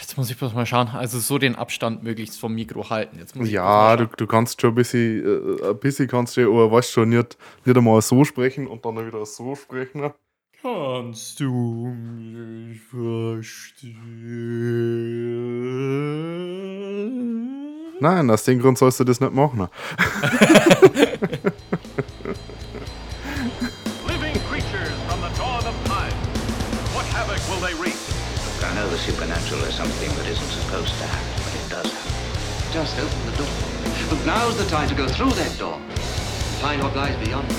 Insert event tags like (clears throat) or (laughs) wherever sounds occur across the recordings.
Jetzt muss ich bloß mal schauen. Also so den Abstand möglichst vom Mikro halten. Ja, du, du kannst schon ein bisschen, äh, ein bisschen kannst du, aber weißt schon, nicht, nicht einmal so sprechen und dann wieder so sprechen. Kannst du mich verstehen? Nein, aus dem Grund sollst du das nicht machen. (laughs) (laughs) supposed to happen, but it does happen. Just open the door. But now's the time to go through that door. Find what lies beyond.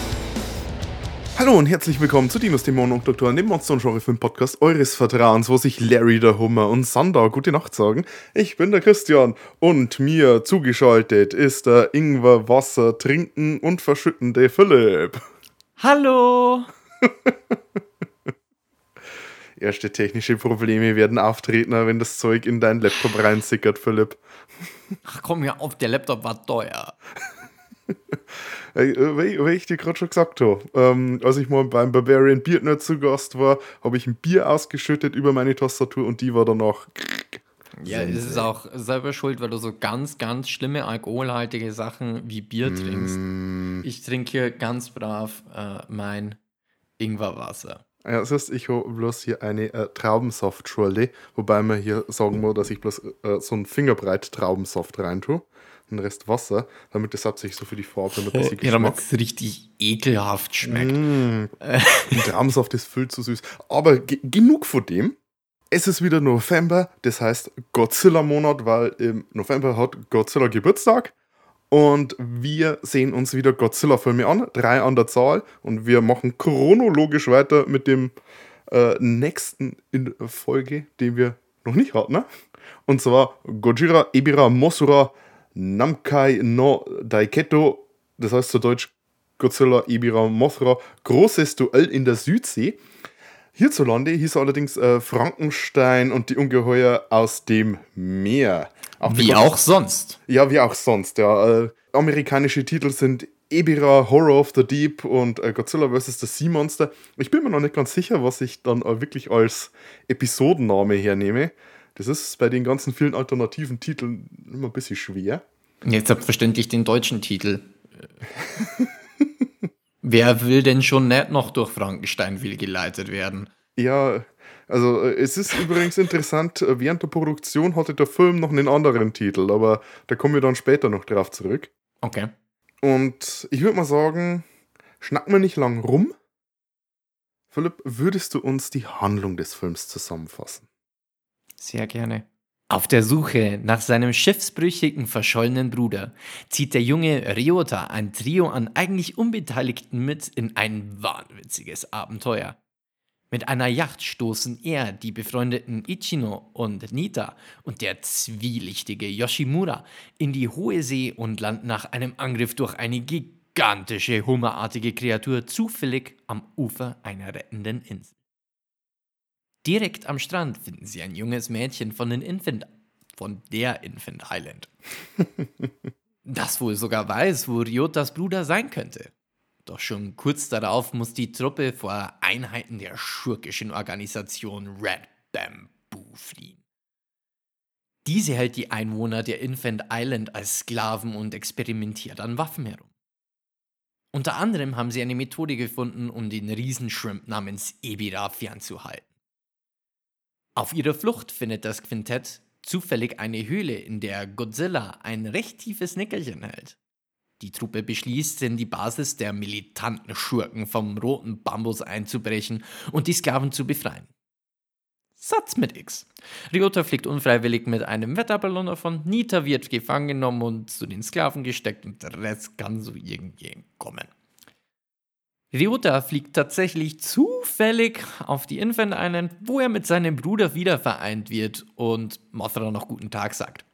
Hallo und herzlich willkommen zu Dinos Dämonen und Doktoren, dem Monster- und Genre-Film-Podcast eures Vertrauens, wo sich Larry der Hummer und Sander gute Nacht sagen. Ich bin der Christian und mir zugeschaltet ist der Ingwer Wasser trinken und verschüttende Philipp. Hallo! (laughs) Erste technische Probleme werden auftreten, wenn das Zeug in deinen Laptop reinsickert, Philipp. Ach komm ja auf, der Laptop war teuer. Äh, Weil weil ich dir gerade schon gesagt habe, ähm, als ich mal beim Barbarian Beardner zu Gast war, habe ich ein Bier ausgeschüttet über meine Tastatur und die war danach. Ja, es ist auch selber schuld, weil du so ganz, ganz schlimme alkoholhaltige Sachen wie Bier trinkst. Ich trinke hier ganz brav äh, mein Ingwerwasser. Ja, das heißt, ich habe bloß hier eine äh, Traubensaft-Schorle, wobei man hier sagen muss, dass ich bloß äh, so einen Fingerbreit Traubensaft rein tue. Den Rest Wasser, damit das hauptsächlich so für die Farbe und ein bisschen (laughs) Ja, damit es richtig ekelhaft schmeckt. Der Traubensaft ist viel zu süß. Aber ge genug von dem. Es ist wieder November, das heißt Godzilla-Monat, weil im November hat Godzilla Geburtstag. Und wir sehen uns wieder Godzilla-Filme an, drei an der Zahl. Und wir machen chronologisch weiter mit dem äh, nächsten in Folge, den wir noch nicht hatten. Ne? Und zwar Gojira Ebira Mosura Namkai no Daiketo. Das heißt zu Deutsch Godzilla Ebira Mothra. Großes Duell in der Südsee. Hierzulande hieß allerdings äh, Frankenstein und die Ungeheuer aus dem Meer. Auch Wie auch sonst. ja, wie auch sonst, ja. Äh, amerikanische Titel sind Ebira, Horror of the Deep und äh, Godzilla vs. the Sea Monster. Ich bin mir noch nicht ganz sicher, was ich dann äh, wirklich als Episodenname hernehme. Das ist bei den ganzen vielen alternativen Titeln immer ein bisschen schwer. Jetzt selbstverständlich den deutschen Titel. Wer will denn schon nicht noch durch Frankenstein will geleitet werden? Ja, also äh, es ist übrigens interessant, äh, während der Produktion hatte der Film noch einen anderen Titel, aber da kommen wir dann später noch drauf zurück. Okay. Und ich würde mal sagen, schnacken wir nicht lang rum. Philipp, würdest du uns die Handlung des Films zusammenfassen? Sehr gerne. Auf der Suche nach seinem schiffsbrüchigen, verschollenen Bruder zieht der junge Ryota ein Trio an eigentlich Unbeteiligten mit in ein wahnwitziges Abenteuer. Mit einer Yacht stoßen er, die befreundeten Ichino und Nita und der zwielichtige Yoshimura in die hohe See und landen nach einem Angriff durch eine gigantische, hummerartige Kreatur zufällig am Ufer einer rettenden Insel. Direkt am Strand finden sie ein junges Mädchen von den Infant von der Infant Island. (laughs) das wohl sogar weiß, wo Ryotas Bruder sein könnte. Doch schon kurz darauf muss die Truppe vor Einheiten der schurkischen Organisation Red Bamboo fliehen. Diese hält die Einwohner der Infant Island als Sklaven und experimentiert an Waffen herum. Unter anderem haben sie eine Methode gefunden, um den Riesenshrimp namens Ebira fernzuhalten. Auf ihrer Flucht findet das Quintett zufällig eine Höhle, in der Godzilla ein recht tiefes Nickerchen hält. Die Truppe beschließt, in die Basis der militanten Schurken vom roten Bambus einzubrechen und die Sklaven zu befreien. Satz mit X. Ryota fliegt unfreiwillig mit einem Wetterballon davon, Nita wird gefangen genommen und zu den Sklaven gesteckt und der Rest kann so irgendwie kommen. Ryota fliegt tatsächlich zufällig auf die Infant Island, wo er mit seinem Bruder wieder vereint wird und Mothra noch guten Tag sagt.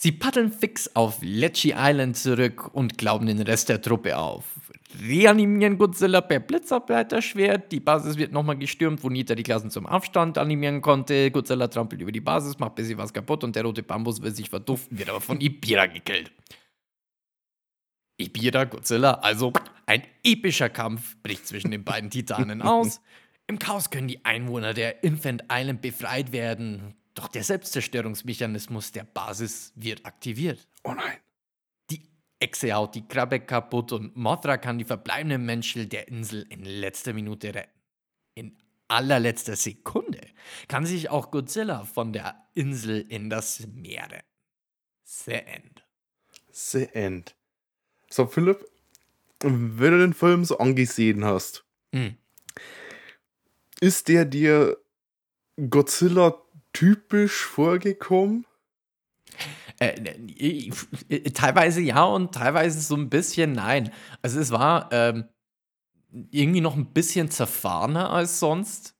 Sie paddeln fix auf Lecce Island zurück und glauben den Rest der Truppe auf. Reanimieren Godzilla per Blitzableiterschwert. Die Basis wird nochmal gestürmt, wo Nita die Klassen zum Aufstand animieren konnte. Godzilla trampelt über die Basis, macht ein bisschen was kaputt und der rote Bambus will sich verduften, wird aber von Ibira gekillt. Ibira, Godzilla, also ein epischer Kampf bricht zwischen den beiden Titanen (laughs) aus. Im Chaos können die Einwohner der Infant Island befreit werden. Doch der Selbstzerstörungsmechanismus der Basis wird aktiviert. Oh nein. Die Echse haut die Krabbe kaputt und Mothra kann die verbleibenden Menschen der Insel in letzter Minute retten. In allerletzter Sekunde kann sich auch Godzilla von der Insel in das Meer retten. The End. The End. So, Philipp, wenn du den Film so angesehen hast, Hm. ist der dir Godzilla typisch vorgekommen? Äh, äh, äh, teilweise ja und teilweise so ein bisschen nein. Also es war ähm, irgendwie noch ein bisschen zerfahrener als sonst.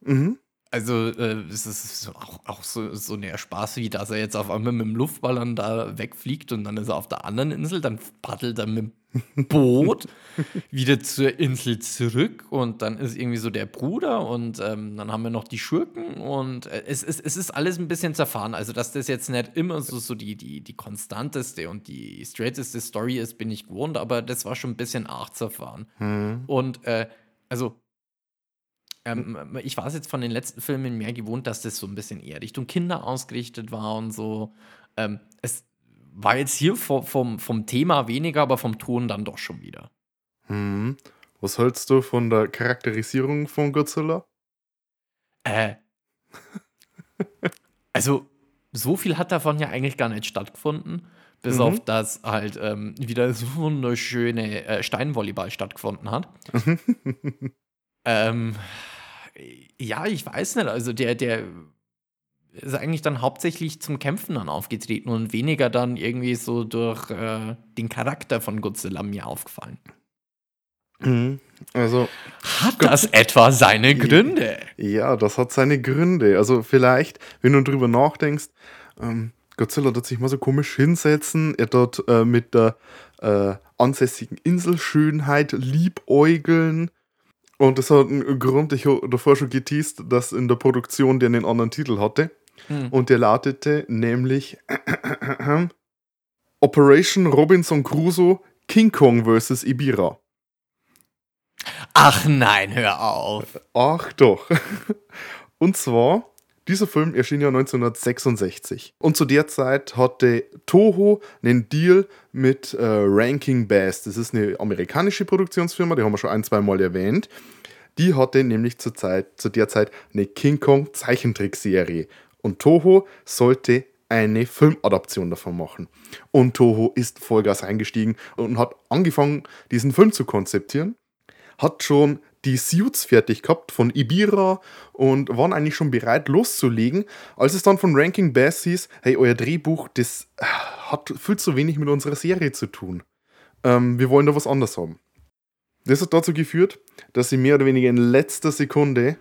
Mhm. Also äh, es ist auch, auch so, so eine Spaß, wie dass er jetzt auf einmal mit dem Luftballon da wegfliegt und dann ist er auf der anderen Insel, dann paddelt er mit dem Boot (laughs) wieder zur Insel zurück und dann ist irgendwie so der Bruder und ähm, dann haben wir noch die Schurken und äh, es, es, es ist alles ein bisschen zerfahren. Also dass das jetzt nicht immer so, so die, die, die konstanteste und die straighteste Story ist, bin ich gewohnt, aber das war schon ein bisschen arg zerfahren. Hm. Und äh, also, ähm, ich war es jetzt von den letzten Filmen mehr gewohnt, dass das so ein bisschen eher Richtung Kinder ausgerichtet war und so. Ähm, es war jetzt hier vom, vom, vom Thema weniger, aber vom Ton dann doch schon wieder. Hm. Was hältst du von der Charakterisierung von Godzilla? Äh, (laughs) also, so viel hat davon ja eigentlich gar nicht stattgefunden. Bis Mhm. auf das halt ähm, wieder so wunderschöne äh, Steinvolleyball stattgefunden hat. (laughs) ähm, ja, ich weiß nicht. Also der, der ist eigentlich dann hauptsächlich zum Kämpfen dann aufgetreten und weniger dann irgendwie so durch äh, den Charakter von Godzilla mir aufgefallen. Mhm. Also, Hat das etwa seine Gründe? ja, das hat seine Gründe. Also, vielleicht, wenn du drüber nachdenkst, ähm, Godzilla dort sich mal so komisch hinsetzen, er dort äh, mit der äh, ansässigen Inselschönheit liebäugeln. Und das hat einen Grund, ich habe davor schon geteased, dass in der Produktion der einen anderen Titel hatte. Hm. Und der lautete nämlich (clears throat) Operation Robinson Crusoe King Kong vs. Ibira. Ach nein, hör auf. Ach doch. (laughs) Und zwar, dieser Film erschien ja 1966. Und zu der Zeit hatte Toho einen Deal mit äh, Ranking Bass. Das ist eine amerikanische Produktionsfirma, die haben wir schon ein, zwei Mal erwähnt. Die hatte nämlich zur Zeit, zu der Zeit eine King Kong Zeichentrickserie. Und Toho sollte eine Filmadaption davon machen. Und Toho ist Vollgas eingestiegen und hat angefangen, diesen Film zu konzeptieren hat schon die Suits fertig gehabt von Ibira und waren eigentlich schon bereit loszulegen, als es dann von Ranking Bass hieß, hey, euer Drehbuch, das äh, hat viel zu wenig mit unserer Serie zu tun. Ähm, wir wollen da was anderes haben. Das hat dazu geführt, dass sie mehr oder weniger in letzter Sekunde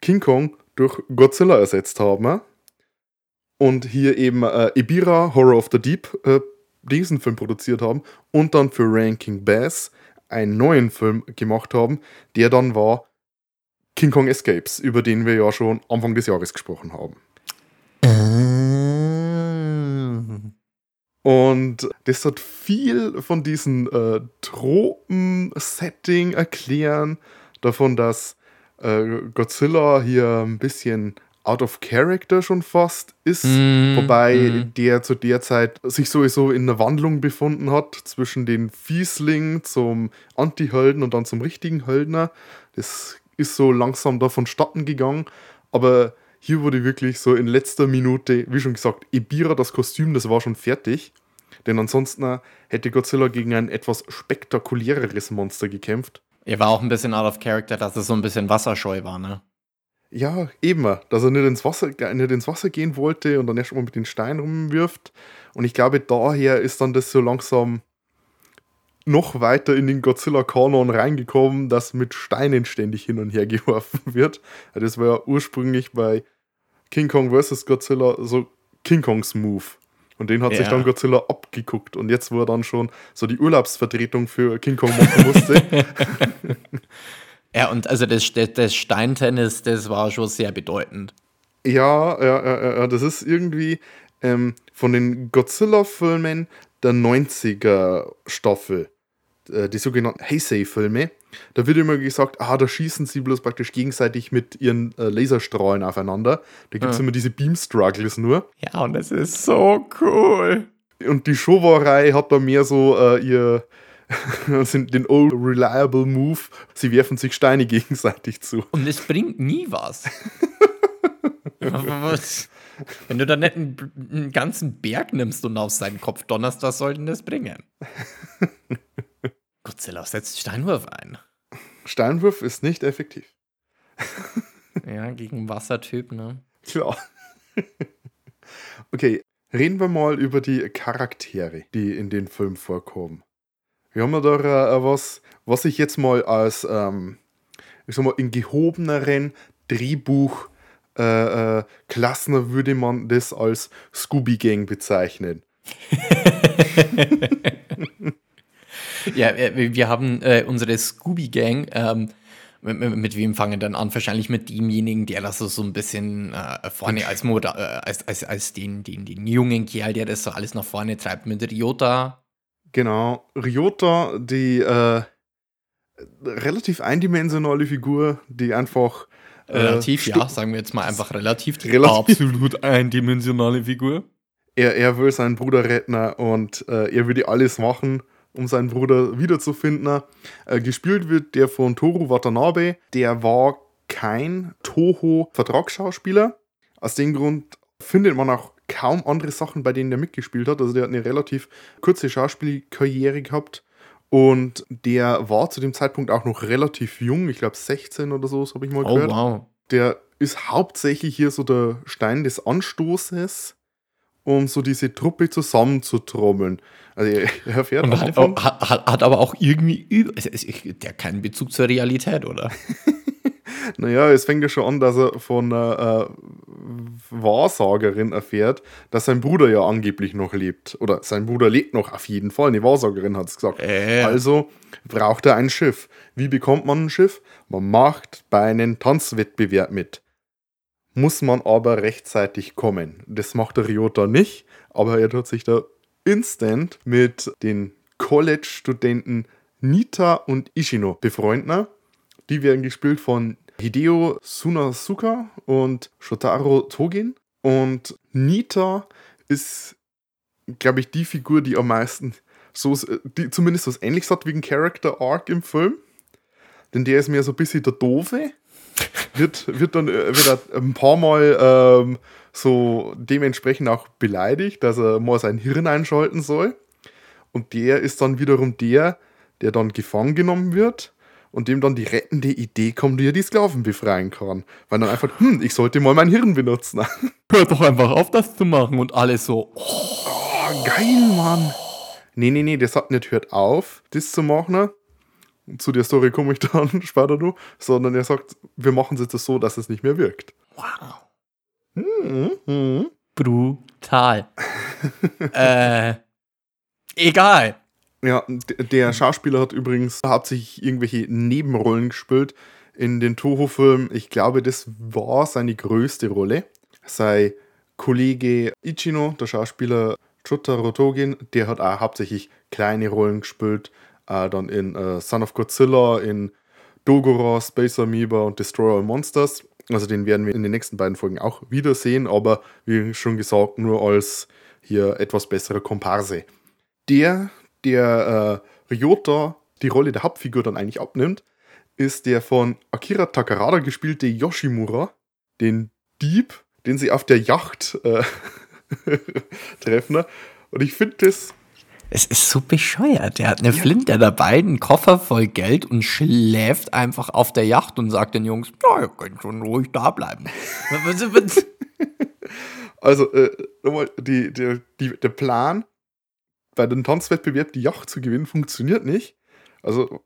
King Kong durch Godzilla ersetzt haben und hier eben äh, Ibira, Horror of the Deep, äh, diesen Film produziert haben und dann für Ranking Bass einen neuen Film gemacht haben, der dann war King Kong Escapes, über den wir ja schon Anfang des Jahres gesprochen haben. Und das hat viel von diesem äh, Tropen-Setting erklären, davon, dass äh, Godzilla hier ein bisschen out of character schon fast ist, Mm, wobei mm. der zu der Zeit sich sowieso in einer Wandlung befunden hat zwischen den Fiesling zum Anti-Helden und dann zum richtigen Höldner. Das ist so langsam da vonstatten gegangen, aber hier wurde wirklich so in letzter Minute, wie schon gesagt, Ibira, das Kostüm, das war schon fertig. Denn ansonsten hätte Godzilla gegen ein etwas spektakuläreres Monster gekämpft. Er war auch ein bisschen out of character, dass es so ein bisschen wasserscheu war, ne? Ja, eben, dass er nicht ins, Wasser, nicht ins Wasser gehen wollte und dann erst mal mit den Steinen rumwirft. Und ich glaube, daher ist dann das so langsam noch weiter in den Godzilla-Kanon reingekommen, dass mit Steinen ständig hin und her (laughs) geworfen wird. Das war ja ursprünglich bei King Kong vs. Godzilla so King Kongs Move. Und den hat sich Ja. dann Godzilla abgeguckt. Und jetzt, wo er dann schon so die Urlaubsvertretung für King Kong machen musste, (laughs) (laughs) Ja, und also das, das, Steintennis, das war schon sehr bedeutend. Ja, ja, ja, ja, das ist irgendwie ähm, von den Godzilla-Filmen der 90er Staffel, äh, die sogenannten Heisei-Filme. Da wird immer gesagt, ah, da schießen sie bloß praktisch gegenseitig mit ihren äh, Laserstrahlen aufeinander. Da gibt es Ja. immer diese Beam-Struggles nur. Ja, und das ist so cool. Und die Showa-Reihe hat da mehr so äh, ihr (laughs) sind den Old Reliable Move. Sie werfen sich Steine gegenseitig zu. Und es bringt nie was. (laughs) was? Wenn du da nicht einen, einen ganzen Berg nimmst und auf seinen Kopf donnerst, was soll denn das bringen? (laughs) Godzilla setzt Steinwurf ein. Steinwurf ist nicht effektiv. Ja, gegen Wassertyp, ne? Klar. okay, reden wir mal über die Charaktere, die in den Film vorkommen. Wir haben ja da äh, was, was ich jetzt mal als, ähm, ich sag mal, in gehobeneren Drehbuch äh, äh, Klassen würde man das als Scooby-Gang bezeichnen. (laughs) Ja, äh, wir haben äh, unsere Scooby-Gang. Ähm, mit, mit- mit wem fangen dann an? Wahrscheinlich mit demjenigen, der das so, ein bisschen äh, vorne als, Moder äh, als, als, als den, den, den jungen Kerl, der das so alles nach vorne treibt. Mit Ryota. Genau, Ryota, die äh, relativ eindimensionale Figur, die einfach äh, Relativ, ja, sagen wir jetzt mal einfach relativ. Die Relativ. absolut eindimensionale Figur. er, er will seinen Bruder retten und äh, er würde alles machen, um seinen Bruder wiederzufinden. Äh, gespielt wird der von Toru Watanabe. Der war kein Toho-Vertragsschauspieler. Aus dem Grund findet man auch kaum andere Sachen, bei denen der mitgespielt hat. Also der hat eine relativ kurze Schauspielkarriere gehabt. Und der war zu dem Zeitpunkt auch noch relativ jung, ich glaube 16 oder so, das habe ich mal Oh, gehört wow. der ist hauptsächlich hier so der Stein des Anstoßes, um so diese Truppe zusammenzutrommeln. Also er, (laughs) er erfährt Und hat, hat, hat, aber auch irgendwie. ist- Der keinen Bezug zur Realität, oder? (laughs) naja, es fängt ja schon an, dass er von einer äh, Wahrsagerin erfährt, dass sein Bruder ja angeblich noch lebt. Oder sein Bruder lebt noch auf jeden Fall. Eine Wahrsagerin hat es gesagt. Äh. Also braucht er ein Schiff. Wie bekommt man ein Schiff? Man macht bei einem Tanzwettbewerb mit. Muss man aber rechtzeitig kommen. Das macht der Ryota nicht, aber er tut sich da instant mit den College-Studenten Nita und Ishino befreunden. Die werden gespielt von Hideo Sunasuka und Shotaro Togin. Und Nita ist, glaube ich, die Figur, die am meisten so, die zumindest was ähnliches hat wie ein Character Arc im Film. Denn der ist mehr so ein bisschen der Doofe. Wird, wird dann äh, wird ein paar Mal ähm, so dementsprechend auch beleidigt, dass er mal sein Hirn einschalten soll. Und der ist dann wiederum der, der dann gefangen genommen wird und dem dann die rettende Idee kommt, wie er die Sklaven befreien kann. Weil dann einfach, hm, ich sollte mal mein Hirn benutzen. (laughs) Hört doch einfach auf, das zu machen und alles so. Oh, Oh, geil, Mann. Nee, nee, nee, das hat nicht hört auf, das zu machen. Zu der Story komme ich (laughs) dann später noch. Sondern er sagt, wir machen es jetzt so, dass es nicht mehr wirkt. wow. Mhm. Brutal. (laughs) äh, egal. Ja, der Schauspieler hat übrigens hauptsächlich irgendwelche Nebenrollen gespielt in den Toho-Filmen. Ich glaube, das war seine größte Rolle. Sein Kollege Ichino, der Schauspieler Shotaro Togin, der hat auch hauptsächlich kleine Rollen gespielt. Äh, dann in äh, Son of Godzilla, in Dogora, Space Amoeba und Destroy All Monsters. Also den werden wir in den nächsten beiden Folgen auch wiedersehen, aber wie schon gesagt, nur als hier etwas bessere Komparse. Der, der äh, Ryota die Rolle der Hauptfigur dann eigentlich abnimmt, ist der von Akira Takarada gespielte Yoshimura, den Dieb, den sie auf der Yacht äh, (laughs) treffen. Und ich finde das Es ist so bescheuert. Der hat eine Flinte dabei, einen Koffer voll Geld und schläft einfach auf der Yacht und sagt den Jungs, ja, ihr könnt schon ruhig da bleiben. (laughs) Also, äh, nochmal, die, die, die, der Plan, bei dem Tanzwettbewerb die Yacht zu gewinnen, funktioniert nicht. Also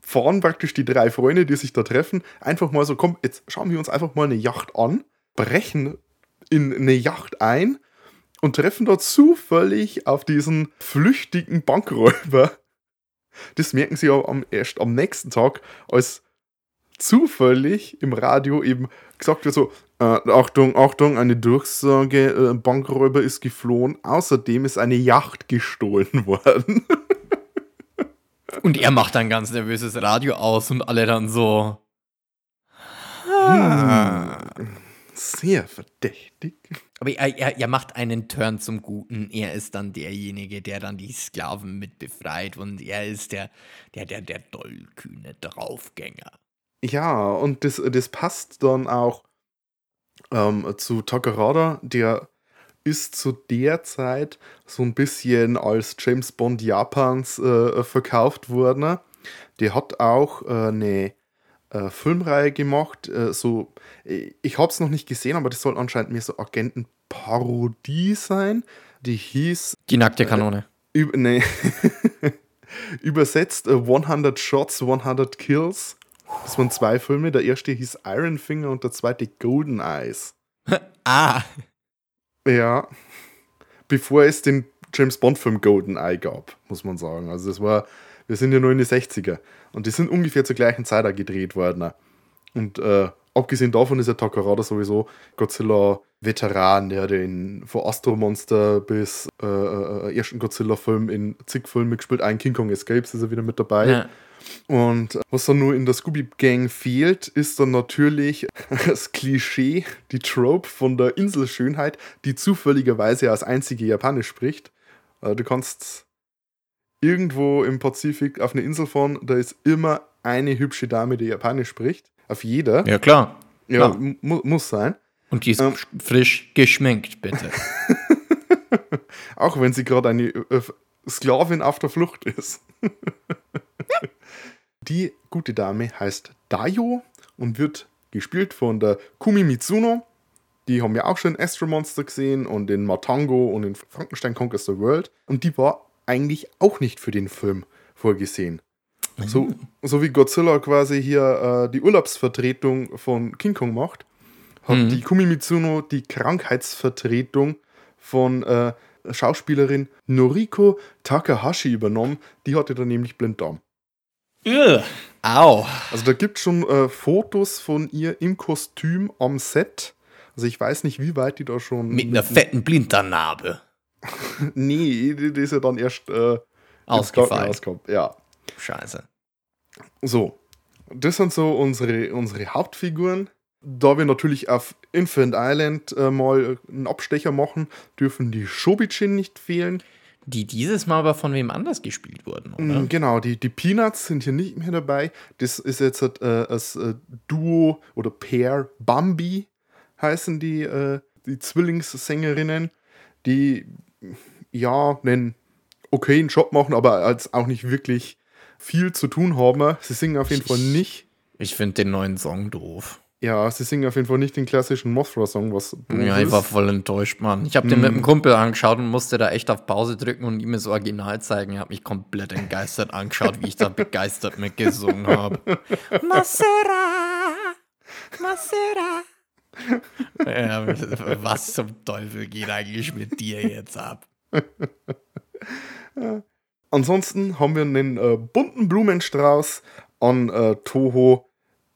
fahren praktisch die drei Freunde, die sich da treffen, einfach mal so, komm, jetzt schauen wir uns einfach mal eine Yacht an, brechen in eine Yacht ein und treffen dort zufällig auf diesen flüchtigen Bankräuber. Das merken sie aber erst am nächsten Tag, als zufällig im Radio eben gesagt wird so, äh, Achtung, Achtung, eine Durchsage, äh, Bankräuber ist geflohen, außerdem ist eine Yacht gestohlen (laughs) worden. Und er macht dann ganz nervöses Radio aus und alle dann so. Sehr verdächtig. Aber er, er, er macht einen Turn zum Guten. Er ist dann derjenige, der dann die Sklaven mit befreit und er ist der, der, der, der dollkühne Draufgänger. Ja, und das, das passt dann auch ähm, zu Takarada, der ist zu der Zeit so ein bisschen als James Bond Japans äh, verkauft worden. Der hat auch äh, eine äh, Filmreihe gemacht. Äh, so, ich habe es noch nicht gesehen, aber das soll anscheinend mehr so Agentenparodie sein. Die hieß Die nackte Kanone. üb nee, (laughs) übersetzt äh, 100 Shots, 100 Kills. Das waren zwei Filme. Der erste hieß Iron Finger und der zweite Golden Eyes. (laughs) ah, Ja. Bevor es den James Bond-Film Golden Eye gab, muss man sagen. Also das war, wir sind ja nur in die 60er. Und die sind ungefähr zur gleichen Zeit auch gedreht worden. Und äh, abgesehen davon ist ja Takarada sowieso Godzilla-Veteran, der hat den von Astro Monster bis äh, äh, ersten Godzilla-Film in zig Filmen gespielt. Ein King Kong Escapes ist er wieder mit dabei. ja. Und was dann nur in der Scooby-Gang fehlt, ist dann natürlich (laughs) das Klischee, die Trope von der Inselschönheit, die zufälligerweise als einzige Japanisch spricht. Äh, Du kannst irgendwo im Pazifik auf eine Insel fahren, da ist immer eine hübsche Dame, die Japanisch spricht. Auf jeder. ja, klar. Ja, klar. mu muss sein. Und die ist Ähm. frisch geschminkt, bitte. (laughs) Auch wenn sie gerade eine Sklavin auf der Flucht ist. (laughs) Die gute Dame heißt Dayo und wird gespielt von der Kumi Mitsuno. Die haben wir auch schon in Astro Monster gesehen und in Matango und in Frankenstein Conquers the World. Und die war eigentlich auch nicht für den Film vorgesehen. So, so wie Godzilla quasi hier äh, die Urlaubsvertretung von King Kong macht, hat Mhm. die Kumi Mitsuno die Krankheitsvertretung von äh, Schauspielerin Noriko Takahashi übernommen. Die hatte dann nämlich Blinddarm. Ugh. Au. Also da gibt es schon äh, Fotos von ihr im Kostüm am Set. Also ich weiß nicht, wie weit die da schon. Mit einer fetten Blinddarnarbe. (laughs) Nee, die, die ist ja dann erst äh, Ausgefallen. Ja. Scheiße. So, das sind so unsere, unsere Hauptfiguren. Da wir natürlich auf Infinite Island äh, mal einen Abstecher machen, dürfen die Shobichin nicht fehlen. Die dieses Mal aber von wem anders gespielt wurden, oder? Mm, Genau, die, die Peanuts sind hier nicht mehr dabei. Das ist jetzt äh, das äh, Duo oder Pair Bambi heißen die, äh, die Zwillingssängerinnen, die ja einen okayen Job machen, aber als auch nicht wirklich viel zu tun haben. Sie singen auf jeden Fall nicht. Ich finde den neuen Song doof. Ja, sie singen auf jeden Fall nicht den klassischen Mothra-Song, was Ja, ich war voll enttäuscht, Mann. Ich habe den mit einem Kumpel angeschaut und musste da echt auf Pause drücken und ihm das Original zeigen. Er hat mich komplett entgeistert angeschaut, wie ich da begeistert mitgesungen habe. (laughs) Masera! Masera! Ja, was zum Teufel geht eigentlich mit dir jetzt ab? (laughs) Ansonsten haben wir einen äh, bunten Blumenstrauß an äh,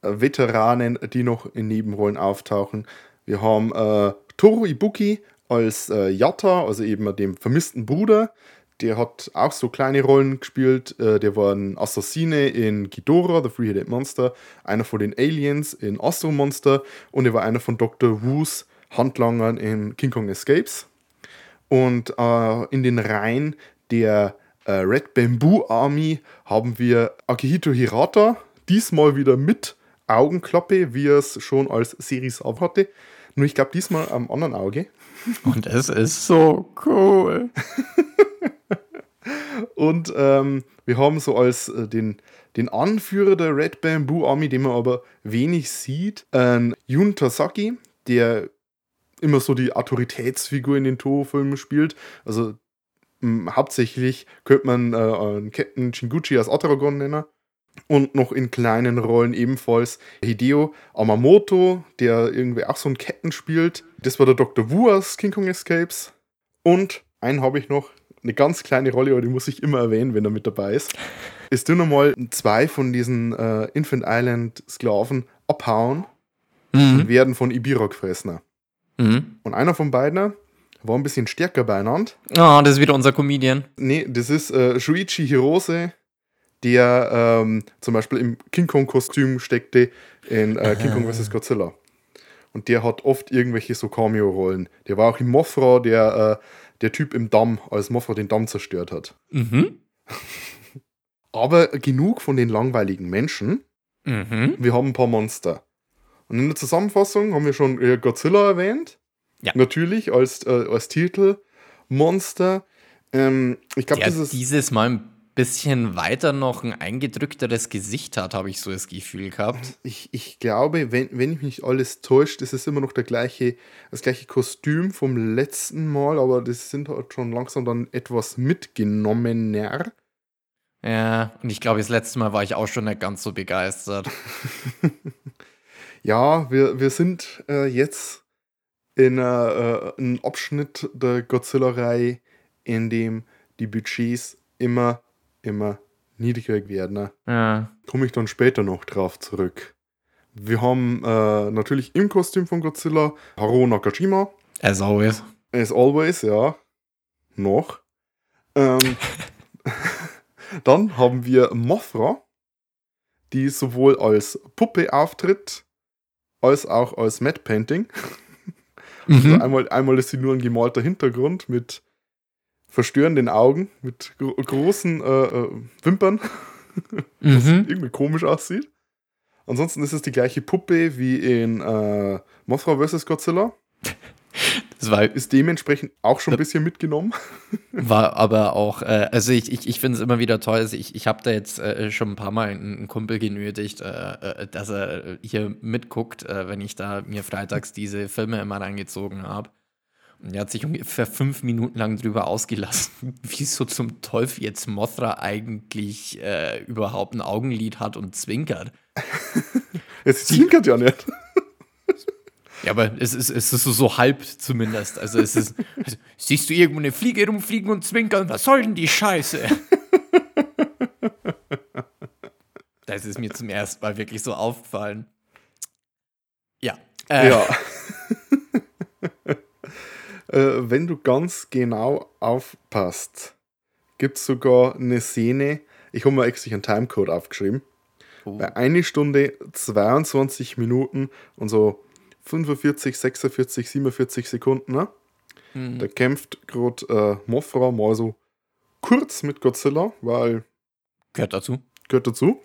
Toho-Veteranen, die noch in Nebenrollen auftauchen. Wir haben äh, Toru Ibuki als äh, Yatta, also eben dem vermissten Bruder. Der hat auch so kleine Rollen gespielt. Äh, der war ein Assassine in Ghidorah, The Three-Headed Monster, einer von den Aliens in Astro Monster und er war einer von Dr. Wu's Handlangern in King Kong Escapes. Und äh, in den Reihen der äh, Red Bamboo Army haben wir Akihito Hirata, diesmal wieder mit Augenklappe, wie er es schon als Series auf hatte. Nur ich glaube diesmal am anderen Auge. (laughs) Und es ist so cool. (laughs) Und ähm, wir haben so als äh, den, den Anführer der Red Bamboo Army, den man aber wenig sieht, einen Jun Tasaki, der immer so die Autoritätsfigur in den Toho-Filmen spielt. Also mh, hauptsächlich könnte man äh, einen Captain Shinguchi als Ataragon nennen. Und noch in kleinen Rollen ebenfalls Hideo Amamoto, der irgendwie auch so einen Captain spielt. Das war der Dr. Wu aus King Kong Escapes. Und einen habe ich noch, eine ganz kleine Rolle, aber die muss ich immer erwähnen, wenn er mit dabei ist. Ist nur nochmal zwei von diesen äh, Infant Island Sklaven abhauen und Mhm. werden von Ibira gefressen. Mhm. Und einer von beiden war ein bisschen stärker beieinander. Oh, das ist wieder unser Comedian. Nee, das ist äh, Shuichi Hirose, der ähm, zum Beispiel im King Kong-Kostüm steckte in äh, King Kong vs. Godzilla. Und der hat oft irgendwelche so Cameo-Rollen. Der war auch in Mothra, der, äh, der Typ im Damm, als Mothra den Damm zerstört hat. Mhm. (laughs) Aber genug von den langweiligen Menschen. Mhm. Wir haben ein paar Monster. Und in der Zusammenfassung haben wir schon äh, Godzilla erwähnt. Ja. Natürlich als, äh, als Titel. Monster. Ähm, ich glaube, dieses Mal ein bisschen weiter noch ein eingedrückteres Gesicht hat, habe ich so das Gefühl gehabt. Ich, ich glaube, wenn, wenn ich mich nicht alles täuscht, ist es immer noch der gleiche, das gleiche Kostüm vom letzten Mal, aber das sind halt schon langsam dann etwas mitgenommener. Ja, und ich glaube, das letzte Mal war ich auch schon nicht ganz so begeistert. (laughs) Ja, wir, wir sind äh, jetzt in äh, äh, einem Abschnitt der Godzilla-Reihe, in dem die Budgets immer, immer niedriger werden. Ne? Ja. Komme ich dann später noch drauf zurück. Wir haben äh, natürlich im Kostüm von Godzilla Haruo Nakajima, As always. as always, ja. Noch. Ähm, (laughs) dann haben wir Mothra, die sowohl als Puppe auftritt, als auch als Matte Painting. Also Mhm. einmal, einmal ist sie nur ein gemalter Hintergrund mit verstörenden Augen, mit gro großen äh, äh, Wimpern, (laughs) Mhm. irgendwie komisch aussieht. Ansonsten ist es die gleiche Puppe wie in äh, Mothra vs. Godzilla. Das war, Ist dementsprechend auch schon ein bisschen mitgenommen. (laughs) war aber auch, äh, also ich, ich, ich finde es immer wieder toll. Also ich, ich habe da jetzt äh, schon ein paar Mal einen, einen Kumpel genötigt, äh, äh, dass er hier mitguckt, äh, wenn ich da mir freitags diese Filme immer reingezogen habe. Und er hat sich ungefähr fünf Minuten lang drüber ausgelassen, (laughs) wieso zum Teufel jetzt Mothra eigentlich äh, überhaupt ein Augenlid hat und zwinkert. (laughs) Es zwinkert ja nicht. (laughs) Ja, aber es ist, es ist so, so halb zumindest. Also es ist. Also, siehst du irgendwo eine Fliege rumfliegen und zwinkern? Was soll denn die Scheiße? Das ist mir zum ersten Mal wirklich so aufgefallen. Ja. Äh, Ja. Äh, wenn du ganz genau aufpasst, gibt es sogar eine Szene, ich habe mir extra einen Timecode aufgeschrieben, Oh. bei 1 Stunde 22 Minuten und so 45, 46, 47 Sekunden, ne? Mhm. Da kämpft gerade äh, Mothra mal so kurz mit Godzilla, weil Gehört dazu. gehört dazu.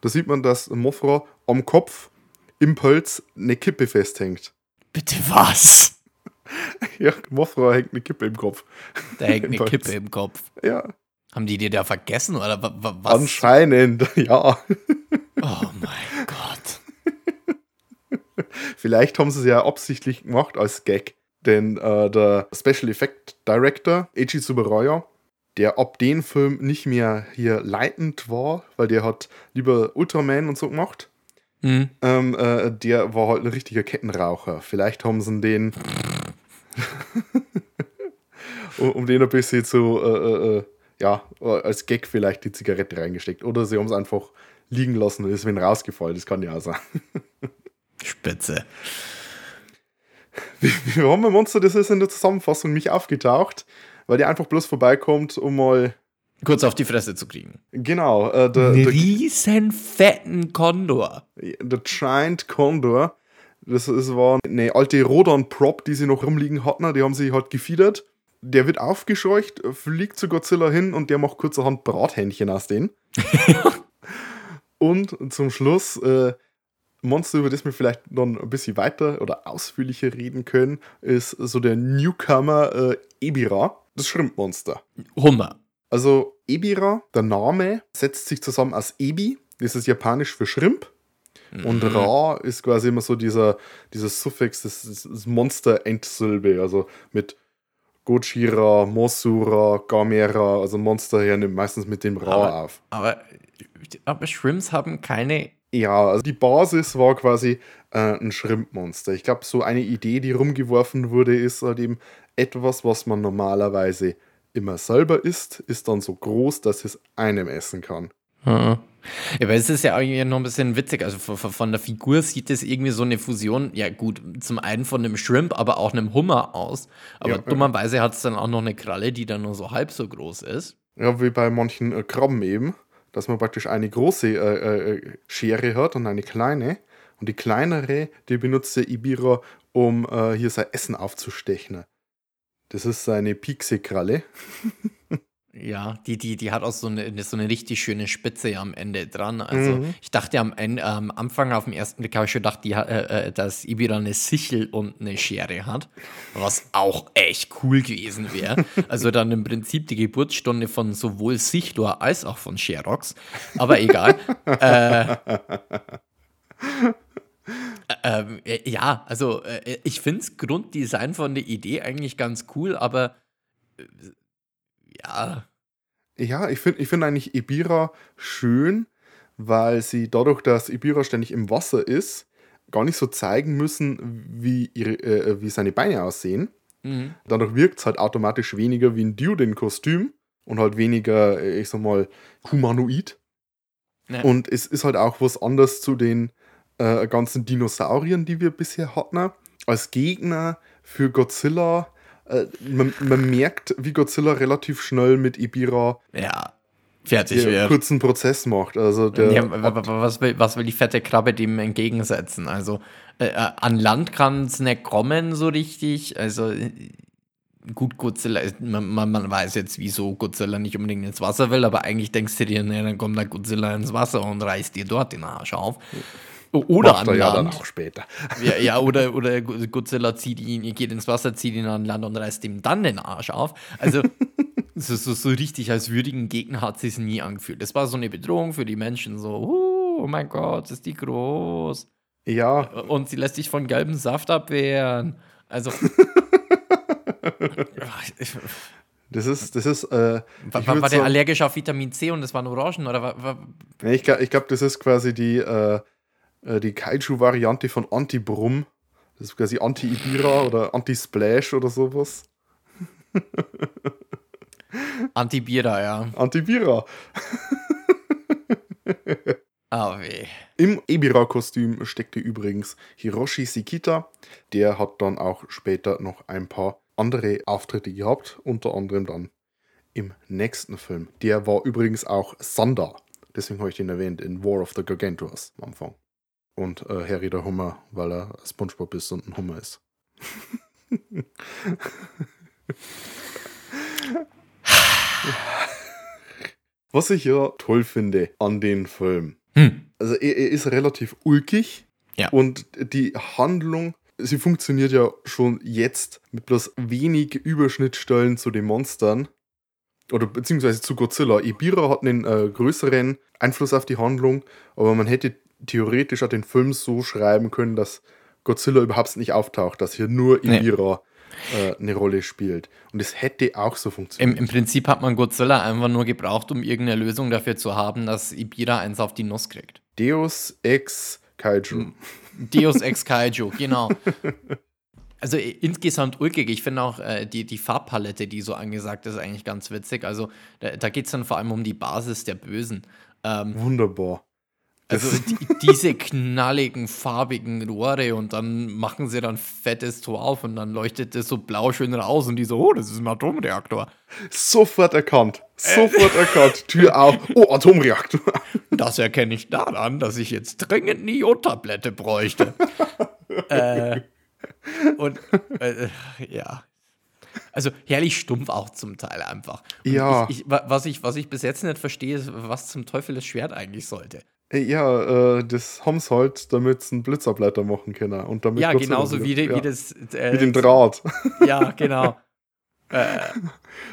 Da sieht man, dass Mothra am Kopf im Pelz eine Kippe festhängt. Bitte was? Ja, Mothra hängt eine Kippe im Kopf. Da hängt eine. (laughs) Kippe im Kopf. Ja, Haben die dir da vergessen oder wa- wa- was? anscheinend, (laughs) ja. Oh mein Gott. (laughs) Vielleicht haben sie es ja absichtlich gemacht als Gag. Denn äh, der Special Effect Director, Eiji Tsuburaya, der ab dem Film nicht mehr hier leitend war, weil der hat lieber Ultraman und so gemacht, Mhm. ähm, äh, der war halt ein richtiger Kettenraucher. Vielleicht haben sie den, um, den ein bisschen zu, äh, äh, äh, ja, als Gag vielleicht die Zigarette reingesteckt. Oder sie haben es einfach liegen lassen und ist wenn rausgefallen. Das kann ja auch sein. Spitze. Wir haben ein Monster, das ist in der Zusammenfassung nicht aufgetaucht, weil der einfach bloß vorbeikommt, um mal. Kurz auf die Fresse zu kriegen. Genau, äh, der, der, riesen fetten Kondor. der Giant Condor. Das ist, war eine alte Rodan-Prop, die sie noch rumliegen hatten. Die haben sie halt gefiedert. Der wird aufgescheucht, fliegt zu Godzilla hin und der macht kurzerhand Brathähnchen aus denen. (laughs) und zum Schluss, äh, Monster, über das wir vielleicht noch ein bisschen weiter oder ausführlicher reden können, ist so der Newcomer äh, Ebira, das Schrimpmonster. Hummer. Also Ebira, der Name setzt sich zusammen aus Ebi, das ist japanisch für Shrimp. Und Ra ist quasi immer so dieser, dieses Suffix, das, das, Monster-Endsilbe, also mit Gojira, Mosura, Gamera, also Monster her nimmt meistens mit dem Ra Aber- auf. Aber, aber Shrimps haben keine. Ja, also die Basis war quasi äh, ein Schrimpmonster. Ich glaube, so eine Idee, die rumgeworfen wurde, ist halt eben etwas, was man normalerweise immer selber isst, ist dann so groß, dass es einem essen kann. Ja, aber es ist ja irgendwie noch ein bisschen witzig. Also von, der Figur sieht es irgendwie so eine Fusion, ja gut, zum einen von einem Shrimp, aber auch einem Hummer aus. Aber Ja, ja. dummerweise hat es dann auch noch eine Kralle, die dann nur so halb so groß ist. Ja, wie bei manchen äh, Krabben eben. dass man praktisch eine große äh, äh, Schere hat und eine kleine. Und die kleinere, die benutzt der Ibira, um äh, hier sein Essen aufzustechen. Das ist seine Pixie-Kralle. (laughs) Ja, die, die, die hat auch so eine, so eine richtig schöne Spitze am Ende dran. Also ich dachte am Ende, am Anfang auf den ersten Blick habe ich schon gedacht, die, äh, äh, dass Ibira eine Sichel und eine Schere hat, was auch echt cool gewesen wäre. (laughs) Also dann im Prinzip die Geburtsstunde von sowohl Sichlor als auch von Sherox. Aber egal. (laughs) äh, ähm, äh, ja, also äh, ich finde das Grunddesign von der Idee eigentlich ganz cool, aber äh, ja, Ja, ich finde ich find eigentlich Ibira schön, weil sie dadurch, dass Ibira ständig im Wasser ist, gar nicht so zeigen müssen, wie, ihre, äh, wie seine Beine aussehen. mhm. Dadurch wirkt es halt automatisch weniger wie ein Dude-Kostüm und halt weniger, äh, ich sag mal, humanoid. Ja. Und es ist halt auch was anderes zu den äh, ganzen Dinosauriern, die wir bisher hatten. Als Gegner für Godzilla, äh, man, man merkt, wie Godzilla relativ schnell mit Ibira ja, fertig wäre. kurzen Prozess macht. Also der Ja, wa- wa- was, will, was will die fette Krabbe dem entgegensetzen? Also äh, äh, an Land kann es nicht kommen so richtig. Also äh, gut, Godzilla, man, man, weiß jetzt, wieso Godzilla nicht unbedingt ins Wasser will, aber eigentlich denkst du dir, ne, dann kommt der Godzilla ins Wasser und reißt dir dort den Arsch auf. O- Oder macht an er ja dann auch später. Ja, ja oder, oder Godzilla zieht ihn, geht ins Wasser, zieht ihn an Land und reißt ihm dann den Arsch auf. Also, (laughs) so, so, so richtig als würdigen Gegner hat sie es nie angefühlt. Das war so eine Bedrohung für die Menschen, so, "Uh, oh mein Gott, ist die groß. Ja, Und sie lässt sich von gelbem Saft abwehren. Also. (laughs) das ist, das ist, äh, War, war, der sagen- allergisch auf Vitamin C und das waren Orangen? Oder war, war, ich glaube, ich glaub, das ist quasi die, äh, äh, die Kaiju-Variante von Anti-Brumm. Das ist quasi Anti-Ibira oder Anti-Splash oder sowas. (laughs) Antibira, ja. Anti-Bira. (laughs) Ah, weh. Im Ebira-Kostüm steckte übrigens Hiroshi Sekita. Der hat dann auch später noch ein paar andere Auftritte gehabt, unter anderem dann im nächsten Film. Der war übrigens auch Sander. Deswegen habe ich den erwähnt in War of the Gargantuas am Anfang. Und äh, Harry der Hummer, weil er Spongebob ist und ein Hummer ist. (laughs) Was ich ja toll finde an den Film. Hm. Also er, er ist relativ ulkig. Ja. Und die Handlung, sie funktioniert ja schon jetzt mit bloß wenig Überschnittstellen zu den Monstern. Oder beziehungsweise zu Godzilla. Ibira hat einen äh, größeren Einfluss auf die Handlung, aber man hätte theoretisch auch den Film so schreiben können, dass Godzilla überhaupt nicht auftaucht, dass hier nur Nee. Ibira äh, eine Rolle spielt. Und es hätte auch so Im, funktioniert. Im Prinzip hat man Godzilla einfach nur gebraucht, um irgendeine Lösung dafür zu haben, dass Ibira eins auf die Nuss kriegt. Deus Ex Kaiju. Deus Ex Kaiju, genau. Also äh, insgesamt ulkig. Ich finde auch äh, die, die Farbpalette, die so angesagt ist, eigentlich ganz witzig. Also da, da geht es dann vor allem um die Basis der Bösen. Ähm, Wunderbar. Also die, diese knalligen, farbigen Rohre und dann machen sie dann fettes Tor auf und dann leuchtet das so blau schön raus und die so, oh, das ist ein Atomreaktor. Sofort erkannt. Sofort erkannt. Tür auf. Oh, Atomreaktor. (laughs) Das erkenne ich daran, dass ich jetzt dringend eine Jodtablette bräuchte. (laughs) äh, und äh, ja. Also herrlich stumpf auch zum Teil einfach. Und Ja. Ich, ich, wa- was, ich, was ich bis jetzt nicht verstehe, ist, was zum Teufel das Schwert eigentlich sollte. Äh, Ja, äh, das haben sie halt, damit sie einen Blitzableiter machen können. Und damit ja, genauso wie, die, ja, wie das. Äh, Wie den Draht. Ja, genau. (laughs) äh,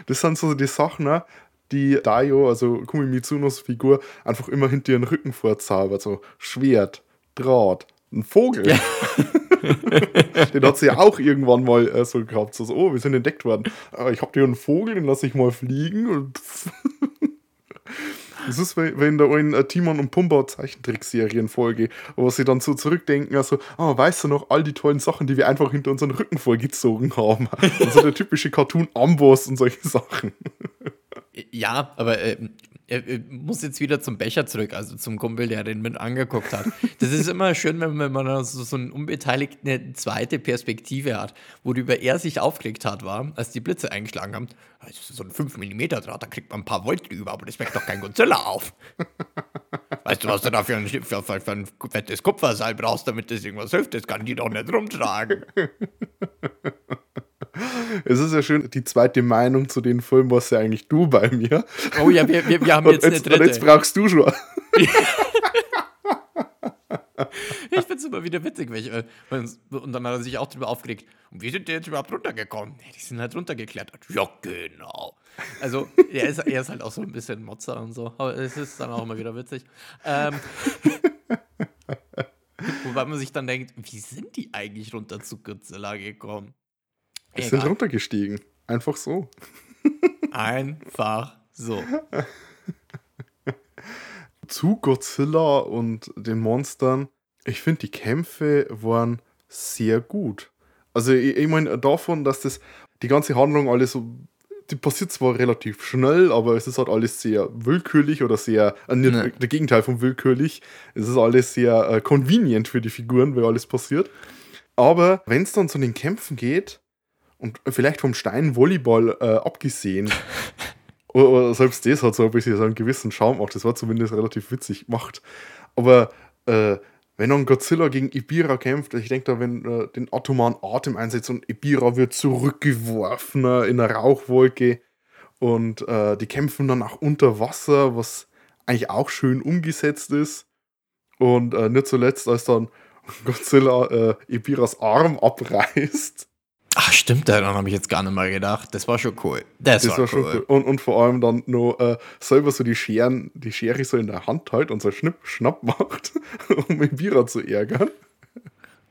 Das sind so die Sachen, ne, die Daio, also Kumi Mitsunos Figur, einfach immer hinter ihren Rücken vorzaubert. So Schwert, Draht, ein Vogel. (laughs) den hat sie ja auch irgendwann mal äh, so gehabt. So, so, oh, wir sind entdeckt worden. Äh, ich hab hier einen Vogel, den lasse ich mal fliegen. Und. (laughs) Das ist wie wie in der einen äh, Timon und Pumba Zeichentrickserien-Folge, wo sie dann so zurückdenken, also, ah, weißt du noch, all die tollen Sachen, die wir einfach hinter unseren Rücken vorgezogen haben. Also der typische Cartoon Amboss und solche Sachen. ja, aber äh, er, muss jetzt wieder zum Becher zurück, also zum Kumpel, der den mit angeguckt hat. Das ist immer schön, wenn, man so, so eine unbeteiligte zweite Perspektive hat, worüber er sich aufgeregt hat, war, als die Blitze eingeschlagen haben. Das so ein 5 mm Draht, da kriegt man ein paar Volt drüber, aber das weckt doch kein Godzilla auf. (laughs) Weißt du, was du da für ein, für, für, für ein fettes Kupferseil brauchst, damit das irgendwas hilft? Das kann die doch nicht rumtragen. Es ist ja schön, die zweite Meinung zu den Filmen warst ja eigentlich du bei mir. Oh ja, wir, wir, wir haben Und jetzt eine jetzt, und dritte. jetzt brauchst du schon. (laughs) Ich find's immer wieder witzig, weil ich, äh, und dann hat er sich auch drüber aufgeregt. Und wie sind die jetzt überhaupt runtergekommen? Ja, die sind halt runtergeklettert. Ja, genau. Also, er ist, er ist halt auch so ein bisschen Motzer und so. Aber es ist dann auch immer wieder witzig. Ähm, (laughs) wobei man sich dann denkt, wie sind die eigentlich runter zu Godzilla gekommen? Die sind runtergestiegen. Einfach so. Einfach so. (laughs) zu Godzilla und den Monstern, ich finde, die Kämpfe waren sehr gut. Also, ich, ich meine, davon, dass das die ganze Handlung alles so. Die passiert zwar relativ schnell, aber es ist halt alles sehr willkürlich oder sehr. Äh, nicht, Ne. Der Gegenteil von willkürlich. Es ist alles sehr äh, convenient für die Figuren, weil alles passiert. Aber wenn es dann zu den Kämpfen geht, und vielleicht vom Stein-Volleyball äh, abgesehen, (laughs) oder, selbst das hat so ein bisschen so einen gewissen Charme gemacht. Das war zumindest relativ witzig gemacht. Aber äh, wenn dann Godzilla gegen Ibira kämpft, ich denke da, wenn äh, den atomaren Atem einsetzt und Ibira wird zurückgeworfen äh, in einer Rauchwolke und äh, die kämpfen dann auch unter Wasser, was eigentlich auch schön umgesetzt ist. Und äh, nicht zuletzt, als dann (laughs) Godzilla äh, Ibiras Arm abreißt. Ach, stimmt, daran habe ich jetzt gar nicht mal gedacht. Das war schon cool. Das, Das war, war schon cool. Und, und vor allem dann noch äh, selber so die Scheren, die Schere so in der Hand hält und so Schnipp, Schnapp (laughs) macht, um Ibira zu ärgern.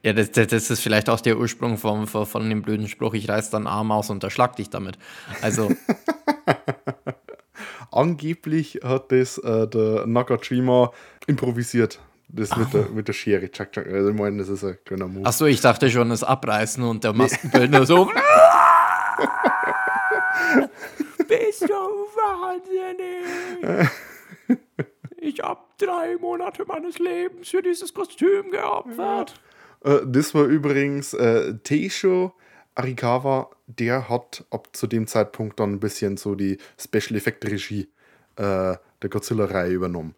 Ja, das, das, das ist vielleicht auch der Ursprung vom, von, von dem blöden Spruch, ich reiß deinen Arm aus und erschlag dich damit. Also, (laughs) Angeblich hat das äh, der Nakajima improvisiert. Das mit, der, mit der Schere. Tschak, tschak. Also, ich meine, das ist ein kleiner Move. ach so, ich dachte schon, das Abreißen und der Maskenbildner so. (laughs) Bist du wahnsinnig? Ich hab drei Monate meines Lebens für dieses Kostüm geopfert. Äh, das war übrigens äh, Teisho Arikawa, der hat ab zu dem Zeitpunkt dann ein bisschen so die Special Effect Regie äh, der Godzilla-Reihe übernommen.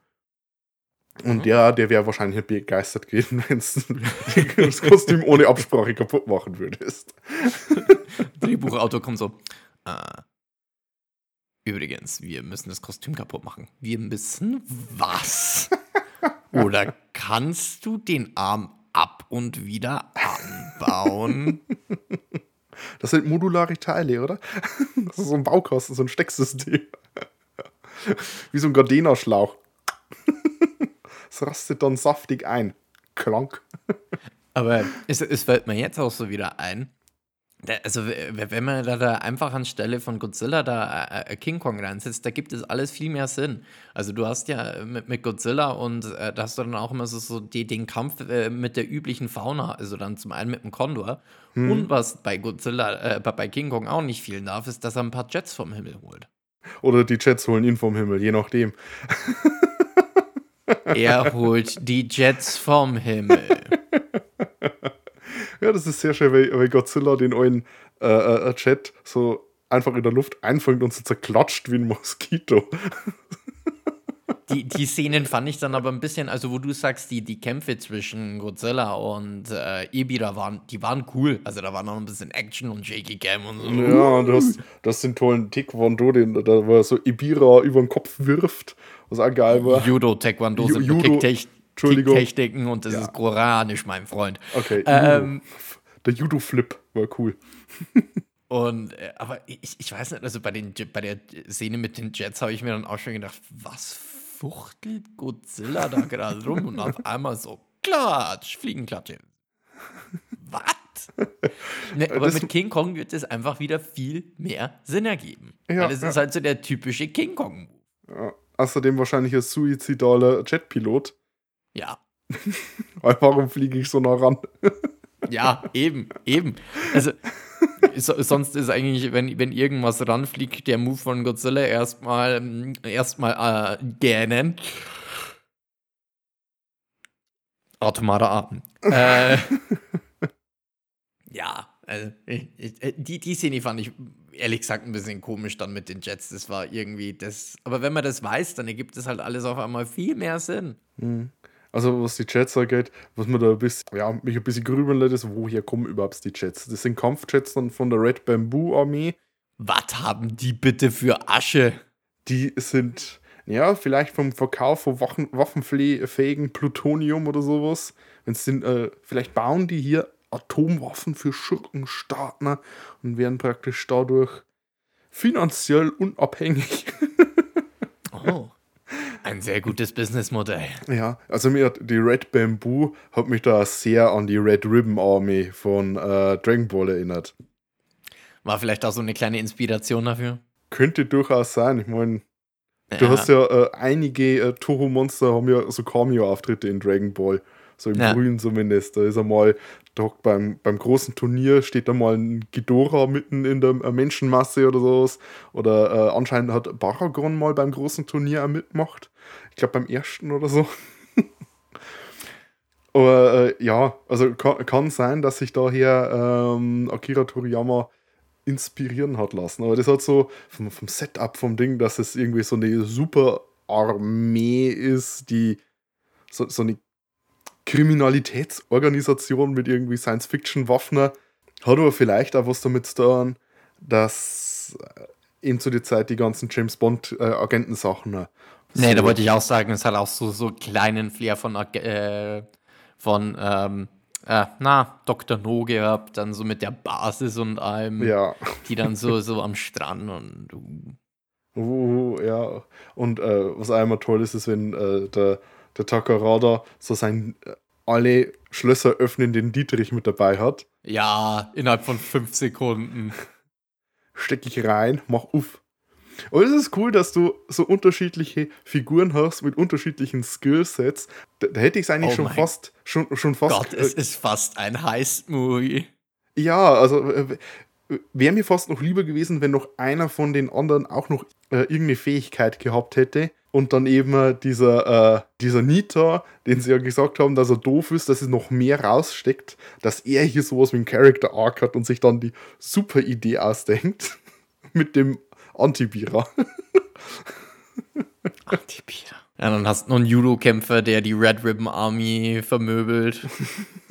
Und der, der wäre wahrscheinlich begeistert gewesen, (laughs) wenn du das Kostüm ohne Absprache kaputt machen würdest. (laughs) Drehbuchautor kommt so. Äh, übrigens, wir müssen das Kostüm kaputt machen. Wir müssen was? Oder kannst du den Arm ab und wieder anbauen? Das sind modulare Teile, oder? Das ist so ein Baukasten, so ein Stecksystem. Wie so ein Gardena-Schlauch. Es rastet dann saftig ein. Klank. (laughs) Aber es, es fällt mir jetzt auch so wieder ein. Also, wenn man da, da einfach anstelle von Godzilla da äh, äh, King Kong reinsetzt, da gibt es alles viel mehr Sinn. Also, du hast ja mit, mit Godzilla und äh, da hast du dann auch immer so, so die, den Kampf äh, mit der üblichen Fauna. Also, dann zum einen mit dem Kondor. Und was bei Godzilla, äh, bei- bei King Kong auch nicht fehlen darf, ist, dass er ein paar Jets vom Himmel holt. Oder die Jets holen ihn vom Himmel, je nachdem. (laughs) Er holt die Jets vom Himmel. (laughs) Ja, das ist sehr schön, weil, Godzilla den neuen äh, äh, Jet so einfach in der Luft einfängt und so zerklatscht wie ein Moskito. (laughs) Die, die Szenen fand ich dann aber ein bisschen, also wo du sagst, die, die Kämpfe zwischen Godzilla und äh, Ebira waren, die waren cool. Also da war noch ein bisschen Action und Shaky Cam und so. Ja, und du hast, du hast den tollen Taekwondo, den, da wo er so Ibira über den Kopf wirft, was geil war. Judo, Taekwondo Ju- sind. Kicktechniken und das ist koranisch, mein Freund. Okay, Ähm. Der Judo-Flip war cool. (laughs) Und, äh, aber ich, ich weiß nicht, also bei, den, bei der Szene mit den Jets habe ich mir dann auch schon gedacht, was fuchtelt Godzilla da gerade rum und auf einmal so, klatsch, Fliegenklatsche. Was? Ne, aber Das- mit King Kong wird es einfach wieder viel mehr Sinn ergeben. Ja, Weil es ja. ist halt so der typische King Kong. Ja. Außerdem wahrscheinlich ein suizidaler Jetpilot. Ja, (laughs) Weil Warum fliege ich so nah ran? (laughs) ja, eben, eben. Also, so, sonst ist eigentlich, wenn, wenn irgendwas ranfliegt, der Move von Godzilla erstmal erstmal äh, gähnen. Atomarer Atem. (laughs) äh, ja, also, ich, ich, die, die Szene fand ich ehrlich gesagt ein bisschen komisch dann mit den Jets. Das war irgendwie das. Aber wenn man das weiß, dann ergibt es halt alles auf einmal viel mehr Sinn. Also was die Jets angeht, was mir da ein bisschen, ja, mich ein bisschen grübeln lässt, ist, woher kommen überhaupt die Jets? Das sind Kampfjets dann von der Red Bamboo Armee. Was haben die bitte für Asche? Die sind, ja, vielleicht vom Verkauf von Waffen, waffenfähigen Plutonium oder sowas. Wenn es sind, äh, vielleicht bauen die hier Atomwaffen für Schurkenstaaten und werden praktisch dadurch finanziell unabhängig. (laughs) Oh. Ein sehr gutes Businessmodell. Ja, also mir hat die Red Bamboo hat mich da sehr an die Red Ribbon Army von äh, Dragon Ball erinnert. War vielleicht auch so eine kleine Inspiration dafür? Könnte durchaus sein. Ich meine, du hast ja äh, einige äh, Toho-Monster haben ja so Cameo-Auftritte in Dragon Ball. So im Ja. Grün zumindest. Da ist er mal, da hockt beim, beim großen Turnier steht da mal ein Ghidorah mitten in der Menschenmasse oder sowas. Oder äh, anscheinend hat Baragon mal beim großen Turnier mitgemacht. Ich glaube beim ersten oder so. (laughs) Aber äh, ja, also kann, kann sein, dass sich daher ähm, Akira Toriyama inspirieren hat lassen. Aber das hat so vom, vom Setup vom Ding, dass es irgendwie so eine super Armee ist, die so, so eine Kriminalitätsorganisation mit irgendwie Science-Fiction-Waffen hat aber vielleicht auch was damit zu tun, dass eben zu der Zeit die ganzen James Bond-Agentensachen äh, Nee, da so- wollte ich auch sagen, es hat auch so, so kleinen Flair von, äh, von ähm, äh, na, Dr. No gehabt, dann so mit der Basis und allem, Ja. die dann so, so am Strand und uh, Uh, ja. Und äh, was immer toll ist, ist, wenn äh, der, der Takarada so sein äh, alle Schlösser öffnen, den Dietrich mit dabei hat. ja, innerhalb von fünf Sekunden. Steck ich rein, mach uff. Und es ist cool, dass du so unterschiedliche Figuren hast mit unterschiedlichen Skillsets. Da, da hätte ich es eigentlich Oh schon fast, schon, schon fast. Gott, es äh, ist fast ein Heist-Movie. ja, also äh, wäre mir fast noch lieber gewesen, wenn noch einer von den anderen auch noch äh, irgendeine Fähigkeit gehabt hätte. Und dann eben äh, dieser, äh, dieser Nita, den sie ja gesagt haben, dass er doof ist, dass es noch mehr raussteckt, dass er hier sowas wie ein Character Arc hat und sich dann die super Idee ausdenkt (laughs) mit dem Antibira. (laughs) Antibira. Ja, dann hast du noch einen Judo-Kämpfer, der die Red Ribbon Army vermöbelt.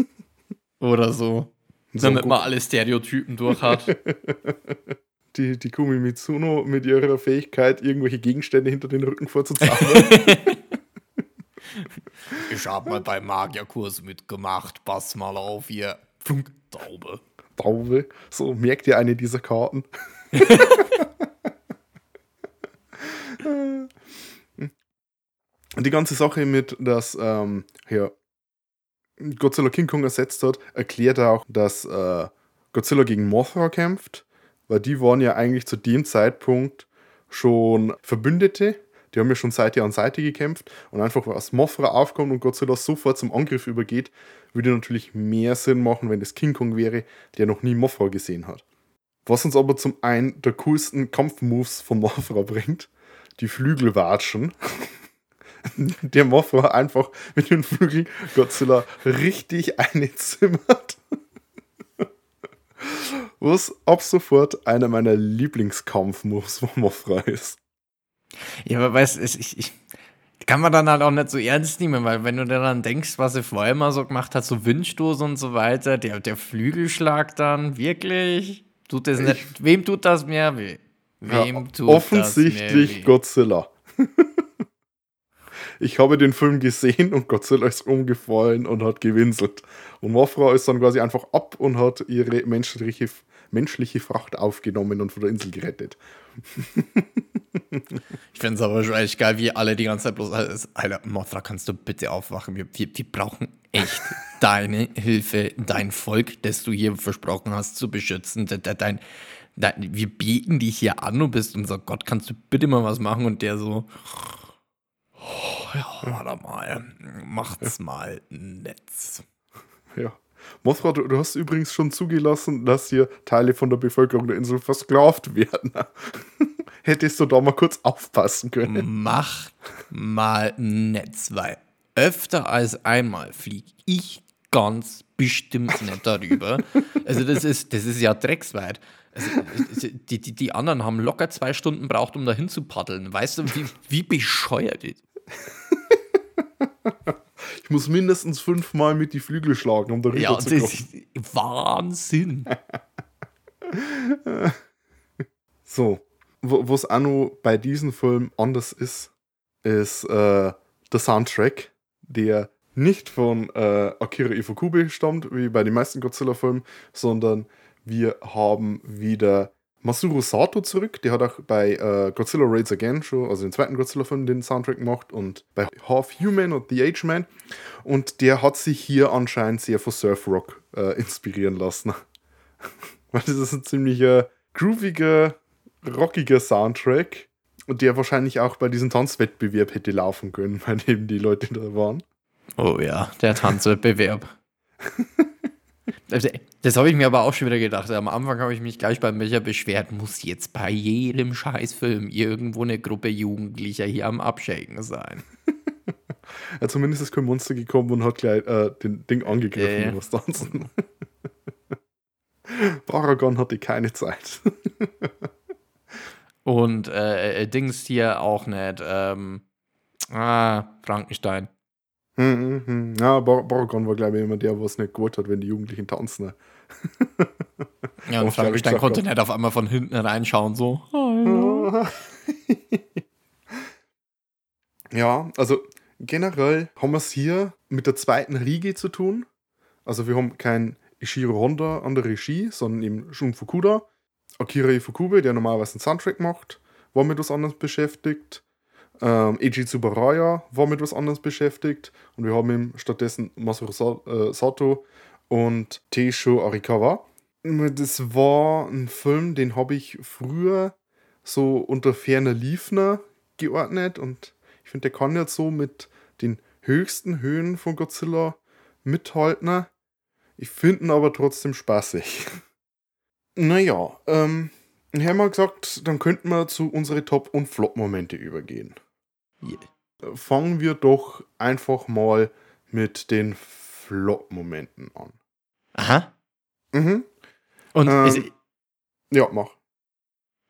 (laughs) Oder so. Damit man alle Stereotypen durch hat. Die, die Kumi Mitsuno mit ihrer Fähigkeit, irgendwelche Gegenstände hinter den Rücken vorzuzaubern. (laughs) Ich hab mal beim Magierkurs mitgemacht. Pass mal auf, ihr Funk, Taube. Taube. So, merkt ihr eine dieser Karten? (laughs) Die ganze Sache mit, dass ähm, ja, Godzilla King Kong ersetzt hat, erklärt auch, dass äh, Godzilla gegen Mothra kämpft, weil die waren ja eigentlich zu dem Zeitpunkt schon Verbündete. Die haben ja schon Seite an Seite gekämpft und einfach, was Mothra aufkommt und Godzilla sofort zum Angriff übergeht, würde natürlich mehr Sinn machen, wenn es King Kong wäre, der noch nie Mothra gesehen hat. Was uns aber zum einen der coolsten Kampfmoves von Mothra (laughs) bringt, die Flügelwatschen. (laughs) der Mothra einfach mit den Flügeln Godzilla richtig einzimmert. Was ab sofort einer meiner Lieblingskampfmoves von Mothra ist. Ja, aber weißt du, ich, ich kann man dann halt auch nicht so ernst nehmen, weil wenn du dir dann denkst, was sie vorher mal so gemacht hat, so Windstoß und so weiter, der, der Flügelschlag dann, wirklich? Tut das nicht, wem tut das mehr weh? Wem Ja, tut das offensichtlich mehr weh? Godzilla. (laughs) ich habe den Film gesehen und Godzilla ist umgefallen und hat gewinselt. Und Mothra ist dann quasi einfach ab und hat ihre menschliche, menschliche Fracht aufgenommen und von der Insel gerettet. (laughs) Ich finde es aber schon echt geil, wie alle die ganze Zeit bloß, alles, Alter, Mothra, kannst du bitte aufwachen? Wir, wir, wir brauchen echt (laughs) deine Hilfe, dein Volk, das du hier versprochen hast zu beschützen. De, de, dein, dein, wir beten dich hier an, du bist unser Gott, kannst du bitte mal was machen? Und der so, oh, ja, warte mal, macht's mal Netz. Ja. Mothra, du, du hast übrigens schon zugelassen, dass hier Teile von der Bevölkerung der Insel versklavt (laughs) werden. Hättest du da mal kurz aufpassen können. Mach mal Netz, weil öfter als einmal fliege ich ganz bestimmt nicht darüber. Also das ist, das ist ja drecksweit. Also, die, die, die anderen haben locker zwei Stunden braucht, um dahin zu paddeln. Weißt du, wie, wie bescheuert ist? Ich muss mindestens fünfmal mit die Flügel schlagen, um darüber Ja, zu das kommen. ist Wahnsinn. (laughs) So, wo es auch noch bei diesem Film anders ist, ist äh, der Soundtrack, der nicht von äh, Akira Ifukube stammt, wie bei den meisten Godzilla-Filmen, sondern wir haben wieder Masuro Sato zurück. Der hat auch bei äh, Godzilla Raids Again schon, also den zweiten Godzilla-Film, den Soundtrack gemacht und bei Half Human und The Age Man. Und der hat sich hier anscheinend sehr von Surf Rock äh, inspirieren lassen. (laughs) Weil das ist ein ziemlich äh, grooviger, rockiger Soundtrack. Und der wahrscheinlich auch bei diesem Tanzwettbewerb hätte laufen können, (laughs) bei dem die Leute da waren. Oh ja, der Tanzwettbewerb. (laughs) Das, das habe ich mir aber auch schon wieder gedacht. Am Anfang habe ich mich gleich beim Micha beschwert, muss jetzt bei jedem Scheißfilm irgendwo eine Gruppe Jugendlicher hier am Abschäken sein. (laughs) Ja, zumindest ist kein Monster gekommen und hat gleich äh, den Ding angegriffen, ja. was tanzen. (laughs) Paragon hatte keine Zeit. (laughs) Und äh, äh, Dings hier auch nicht. Ähm, ah, Frankenstein. Hm, hm, hm. ja, Paragon war, glaube ich, immer der, was nicht gewollt hat, wenn die Jugendlichen tanzen. Ja, und Frankenstein konnte ja. nicht auf einmal von hinten reinschauen, so. (laughs) Ja, also generell haben wir es hier mit der zweiten Riege zu tun. Also wir haben kein Ishiro Honda an der Regie, sondern eben Shun Fukuda. Akira Ifukube, der normalerweise einen Soundtrack macht, war mit was anderes beschäftigt. Ähm, Eiji Tsubaraya war mit was anderes beschäftigt. Und wir haben eben stattdessen Masaru Sa äh, Sato und Teisho Arikawa. Das war ein Film, den habe ich früher so unter ferner Liefner geordnet und ich finde, der kann jetzt so mit den höchsten Höhen von Godzilla mithalten. Ich finde ihn aber trotzdem spaßig. (laughs) naja, ähm, haben wir gesagt, dann könnten wir zu unseren Top- und Flop-Momente übergehen. Fangen wir doch einfach mal mit den Flop-Momenten an. Aha. Mhm. Und Ähm, Ja, mach.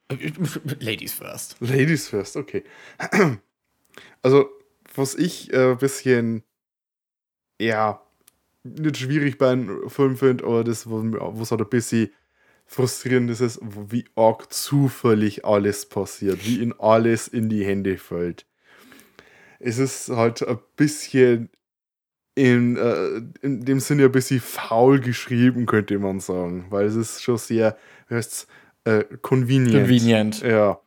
(laughs) Ladies first. Ladies first, okay. (clears throat) Also, was ich ein äh, bisschen, ja, nicht schwierig bei einem Film finde, aber das, was halt ein bisschen frustrierend ist, ist, wie arg zufällig alles passiert, wie in alles in die Hände fällt. Es ist halt ein bisschen in, äh, in dem Sinne ein bisschen faul geschrieben, könnte man sagen, weil es ist schon sehr, wie heißt's, äh, convenient. Convenient. Ja.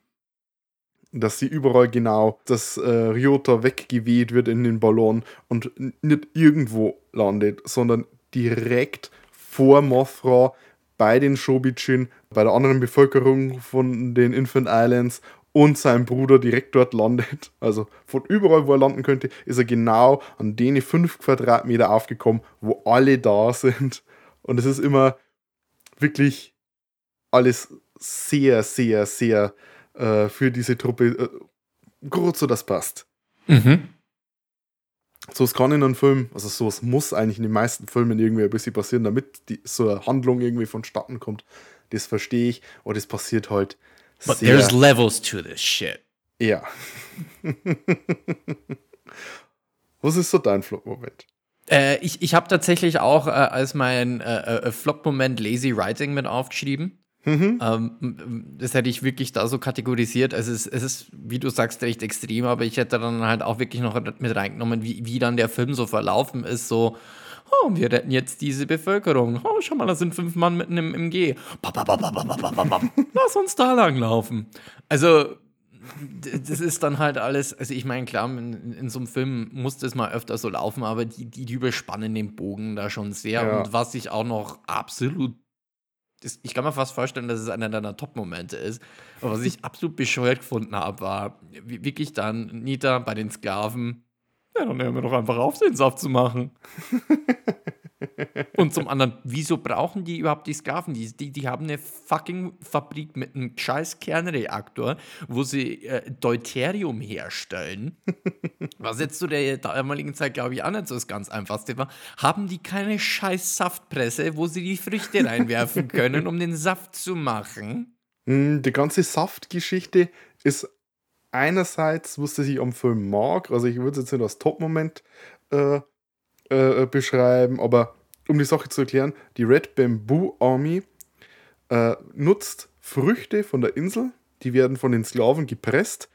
Dass sie überall genau, dass äh, Ryota weggeweht wird in den Ballon und nicht irgendwo landet, sondern direkt vor Mothra bei den Shobichin, bei der anderen Bevölkerung von den Infant Islands und sein Bruder direkt dort landet. Also von überall, wo er landen könnte, ist er genau an den fünf Quadratmeter aufgekommen, wo alle da sind. Und es ist immer wirklich alles sehr, sehr, sehr äh, für diese Truppe äh, gut so das passt. Mhm. So es kann in einem Film, also so es muss eigentlich in den meisten Filmen irgendwie ein bisschen passieren, damit die, so eine Handlung irgendwie vonstatten kommt. Das verstehe ich, aber das passiert halt But sehr. there's levels to this shit. ja. (laughs) Was ist so dein Flop-Moment? Äh, ich ich habe tatsächlich auch äh, als mein äh, äh, Flop-Moment Lazy Writing mit aufgeschrieben. Mhm. Ähm, das hätte ich wirklich da so kategorisiert. Es ist, es ist, wie du sagst, recht extrem, aber ich hätte dann halt auch wirklich noch mit reingenommen, wie, wie dann der Film so verlaufen ist. So, oh, wir retten jetzt diese Bevölkerung. Oh, schau mal, da sind fünf Mann mit einem MG. Lass uns da lang laufen. Also, das ist dann halt alles, also ich meine, klar, in, in, so einem Film muss das mal öfter so laufen, aber die, die, die überspannen den Bogen da schon sehr. Ja. Und was ich auch noch absolut ich kann mir fast vorstellen, dass es einer deiner Top-Momente ist. Aber was ich absolut bescheuert gefunden habe, war wirklich dann Nita bei den Sklaven ja, dann hören wir doch einfach auf, den Saft zu machen. (laughs) Und zum anderen, wieso brauchen die überhaupt die Sklaven? Die, die, die haben eine fucking Fabrik mit einem scheiß Kernreaktor, wo sie äh, Deuterium herstellen. (laughs) Was jetzt zu der damaligen Zeit, glaube ich, auch nicht so das ganz einfachste war. Haben die keine scheiß Saftpresse, wo sie die Früchte reinwerfen können, um den Saft zu machen? Mm, Die ganze Saftgeschichte ist einerseits, wusste ich am Film mag, also ich würde es jetzt nicht als Top-Moment äh, äh, beschreiben, aber um die Sache zu erklären, die Red Bamboo Army äh, nutzt Früchte von der Insel, die werden von den Sklaven gepresst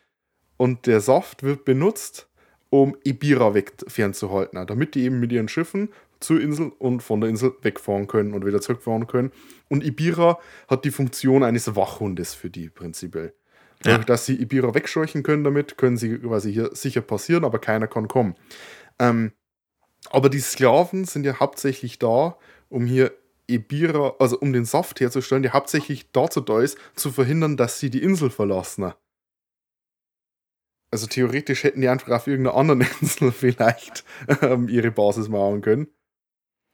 und der Saft wird benutzt, um Ibira weg fernzuhalten, damit die eben mit ihren Schiffen zur Insel und von der Insel wegfahren können und wieder zurückfahren können. Und Ibira hat die Funktion eines Wachhundes für die prinzipiell. Dadurch, dass sie Ibira wegscheuchen können damit, können sie quasi hier sicher passieren, aber keiner kann kommen. Ähm, aber die Sklaven sind ja hauptsächlich da, um hier Ibira, also um den Saft herzustellen, der hauptsächlich dazu da ist, zu verhindern, dass sie die Insel verlassen. Also theoretisch hätten die einfach auf irgendeiner anderen (laughs) Insel vielleicht ähm, ihre Basis machen können.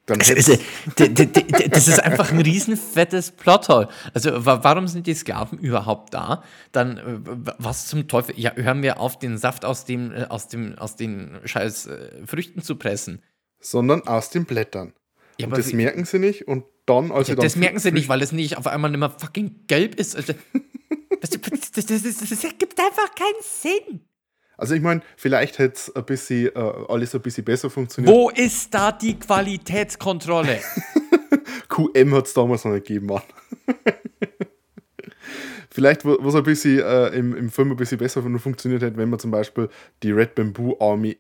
Das ist einfach ein riesen fettes Plothole. Also wa- warum sind die Sklaven überhaupt da? Dann äh, was zum Teufel? Ja, hören wir auf, den Saft aus dem äh, aus dem aus den scheiß äh, Früchten zu pressen. sondern aus den Blättern. Ja, und das wie- merken sie nicht und dann, als sie Ja, dann das merken sie nicht, weil es nicht auf einmal nicht mehr fucking gelb ist. Also, (laughs) das, das, das, das ergibt einfach keinen Sinn. Also ich meine, vielleicht hätte es ein bisschen, äh, alles ein bisschen besser funktioniert. Wo ist da die Qualitätskontrolle? (laughs) QM hat es damals noch nicht gegeben, Mann. (laughs) Vielleicht, wo es ein bisschen äh, im, im Film ein bisschen besser funktioniert hätte, wenn man zum Beispiel die Red Bamboo Army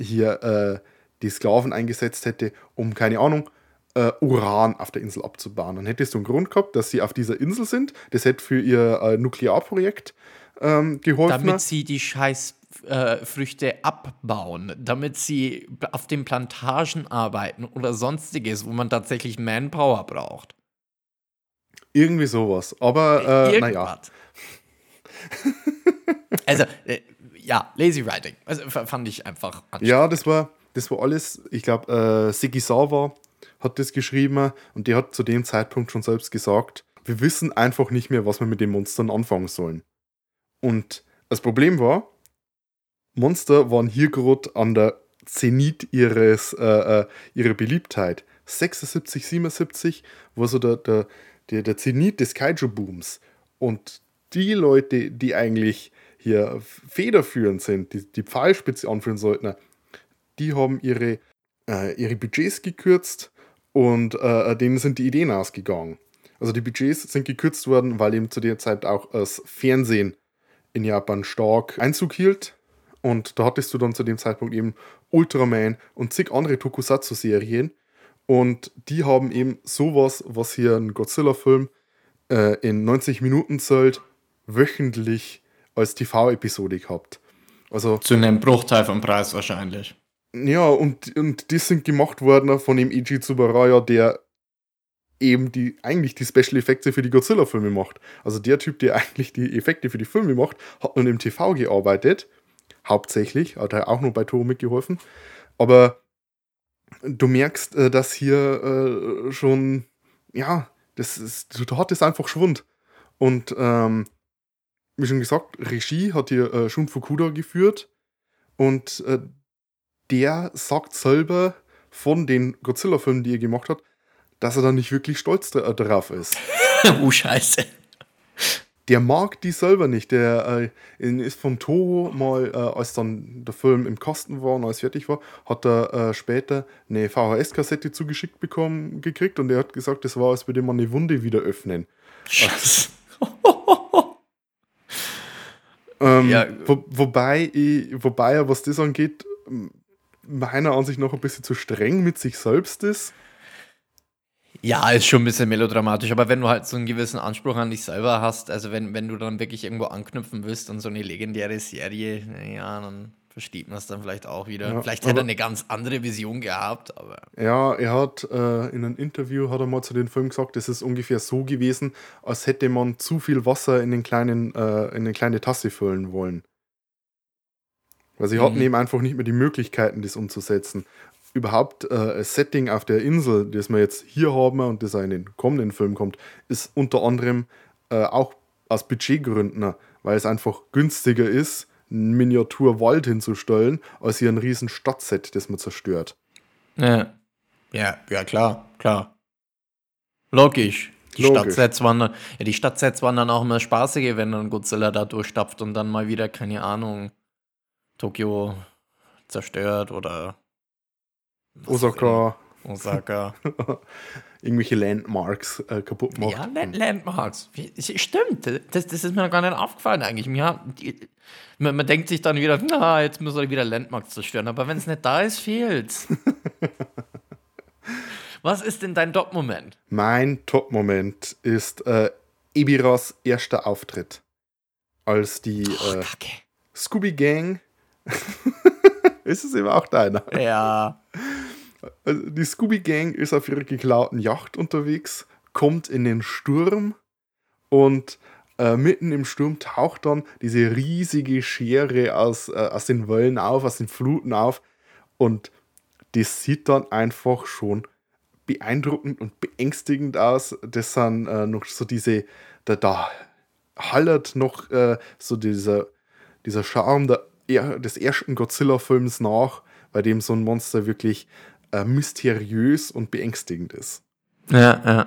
hier äh, die Sklaven eingesetzt hätte, um, keine Ahnung, äh, Uran auf der Insel abzubauen. Dann hättest du einen Grund gehabt, dass sie auf dieser Insel sind. Das hätte für ihr äh, Nuklearprojekt ähm, geholfen. damit sie die scheiß äh, Früchte abbauen, damit sie auf den Plantagen arbeiten oder sonstiges, wo man tatsächlich Manpower braucht. Irgendwie sowas. Aber äh, naja. (laughs) Also, äh, ja, Lazy Writing. Also, fand ich einfach. Ja, das war, das war alles, ich glaube, äh, Sigisawa hat das geschrieben und der hat zu dem Zeitpunkt schon selbst gesagt, wir wissen einfach nicht mehr, was wir mit den Monstern anfangen sollen. Und das Problem war, Monster waren hier gerade an der Zenit ihres, äh, äh, ihrer Beliebtheit. 76, 77 war so der, der, der, der Zenit des Kaiju-Booms. Und die Leute, die eigentlich hier federführend sind, die die Pfeilspitze anführen sollten, die haben ihre, äh, ihre Budgets gekürzt und äh, denen sind die Ideen ausgegangen. Also die Budgets sind gekürzt worden, weil eben zu der Zeit auch das Fernsehen in Japan stark Einzug hielt. Und da hattest du dann zu dem Zeitpunkt eben Ultraman und zig andere Tokusatsu-Serien. Und die haben eben sowas, was hier ein Godzilla-Film äh, in 90 Minuten zählt, wöchentlich als TV-Episode gehabt. Also Zu einem Bruchteil vom Preis wahrscheinlich. ja, und, und die sind gemacht worden von dem Eiji Tsubaraya, der eben die, eigentlich die Special Effekte für die Godzilla-Filme macht. Also der Typ, der eigentlich die Effekte für die Filme macht, hat nun im TV gearbeitet. Hauptsächlich, hat er auch nur bei Toro mitgeholfen. Aber du merkst, äh, dass hier äh, schon, ja, das ist, da hat es einfach Schwund. Und ähm, wie schon gesagt, Regie hat hier äh, Shun Fukuda geführt. Und äh, der sagt selber von den Godzilla-Filmen, die er gemacht hat, dass er da nicht wirklich stolz dra- äh, darauf ist. (laughs) oh, Scheiße. Der mag die selber nicht. Der äh, ist von Toho mal, äh, als dann der Film im Kasten war und alles fertig war, hat er äh, später eine VHS-Kassette zugeschickt bekommen, gekriegt und er hat gesagt, das war, als würde man eine Wunde wieder öffnen. Scheiße. (laughs) Ähm, Ja. wo, wobei, ich, wobei er, was das angeht, meiner Ansicht nach ein bisschen zu streng mit sich selbst ist. Ja, ist schon ein bisschen melodramatisch, aber wenn du halt so einen gewissen Anspruch an dich selber hast, also wenn, wenn du dann wirklich irgendwo anknüpfen willst und so eine legendäre Serie, ja, dann versteht man es dann vielleicht auch wieder. Ja, vielleicht hätte er eine ganz andere Vision gehabt, aber Ja, er hat äh, in einem Interview hat er mal zu dem Film gesagt, es ist ungefähr so gewesen, als hätte man zu viel Wasser in den kleinen äh, in eine kleine Tasse füllen wollen. Weil sie hatten Mhm. eben einfach nicht mehr die Möglichkeiten, das umzusetzen. Überhaupt äh, ein Setting auf der Insel, das wir jetzt hier haben und das auch in den kommenden Film kommt, ist unter anderem äh, auch aus Budgetgründen, weil es einfach günstiger ist, einen Miniaturwald hinzustellen, als hier ein riesen Stadtset, das man zerstört. Ja. Ja, ja, klar, klar. Logisch. Die Logisch. Stadtsets waren dann, ja, die Stadtsets waren dann auch immer spaßige, wenn dann Godzilla da durchstapft und dann mal wieder, keine Ahnung, Tokio zerstört oder was Osaka. Osaka. (laughs) irgendwelche Landmarks äh, kaputt macht. ja, Land Landmarks. Stimmt, das, das ist mir noch gar nicht aufgefallen eigentlich. Mir, die, man, man denkt sich dann wieder, na, jetzt müssen wir wieder Landmarks zerstören, aber wenn es nicht da ist, fehlt's. (laughs) Was ist denn dein Top-Moment? Mein Top-Moment ist äh, Ebiras erster Auftritt. Als die äh, Kacke. Scooby Gang. (laughs) ist es eben auch deiner? Ja. Also die Scooby Gang ist auf ihrer geklauten Yacht unterwegs, kommt in den Sturm und äh, mitten im Sturm taucht dann diese riesige Schere aus, äh, aus den Wellen auf, aus den Fluten auf und das sieht dann einfach schon beeindruckend und beängstigend aus. Das sind äh, noch so diese, da, da hallert noch äh, so dieser, dieser Charme der, er- des ersten Godzilla-Films nach, bei dem so ein Monster wirklich äh, mysteriös und beängstigend ist. Ja, ja.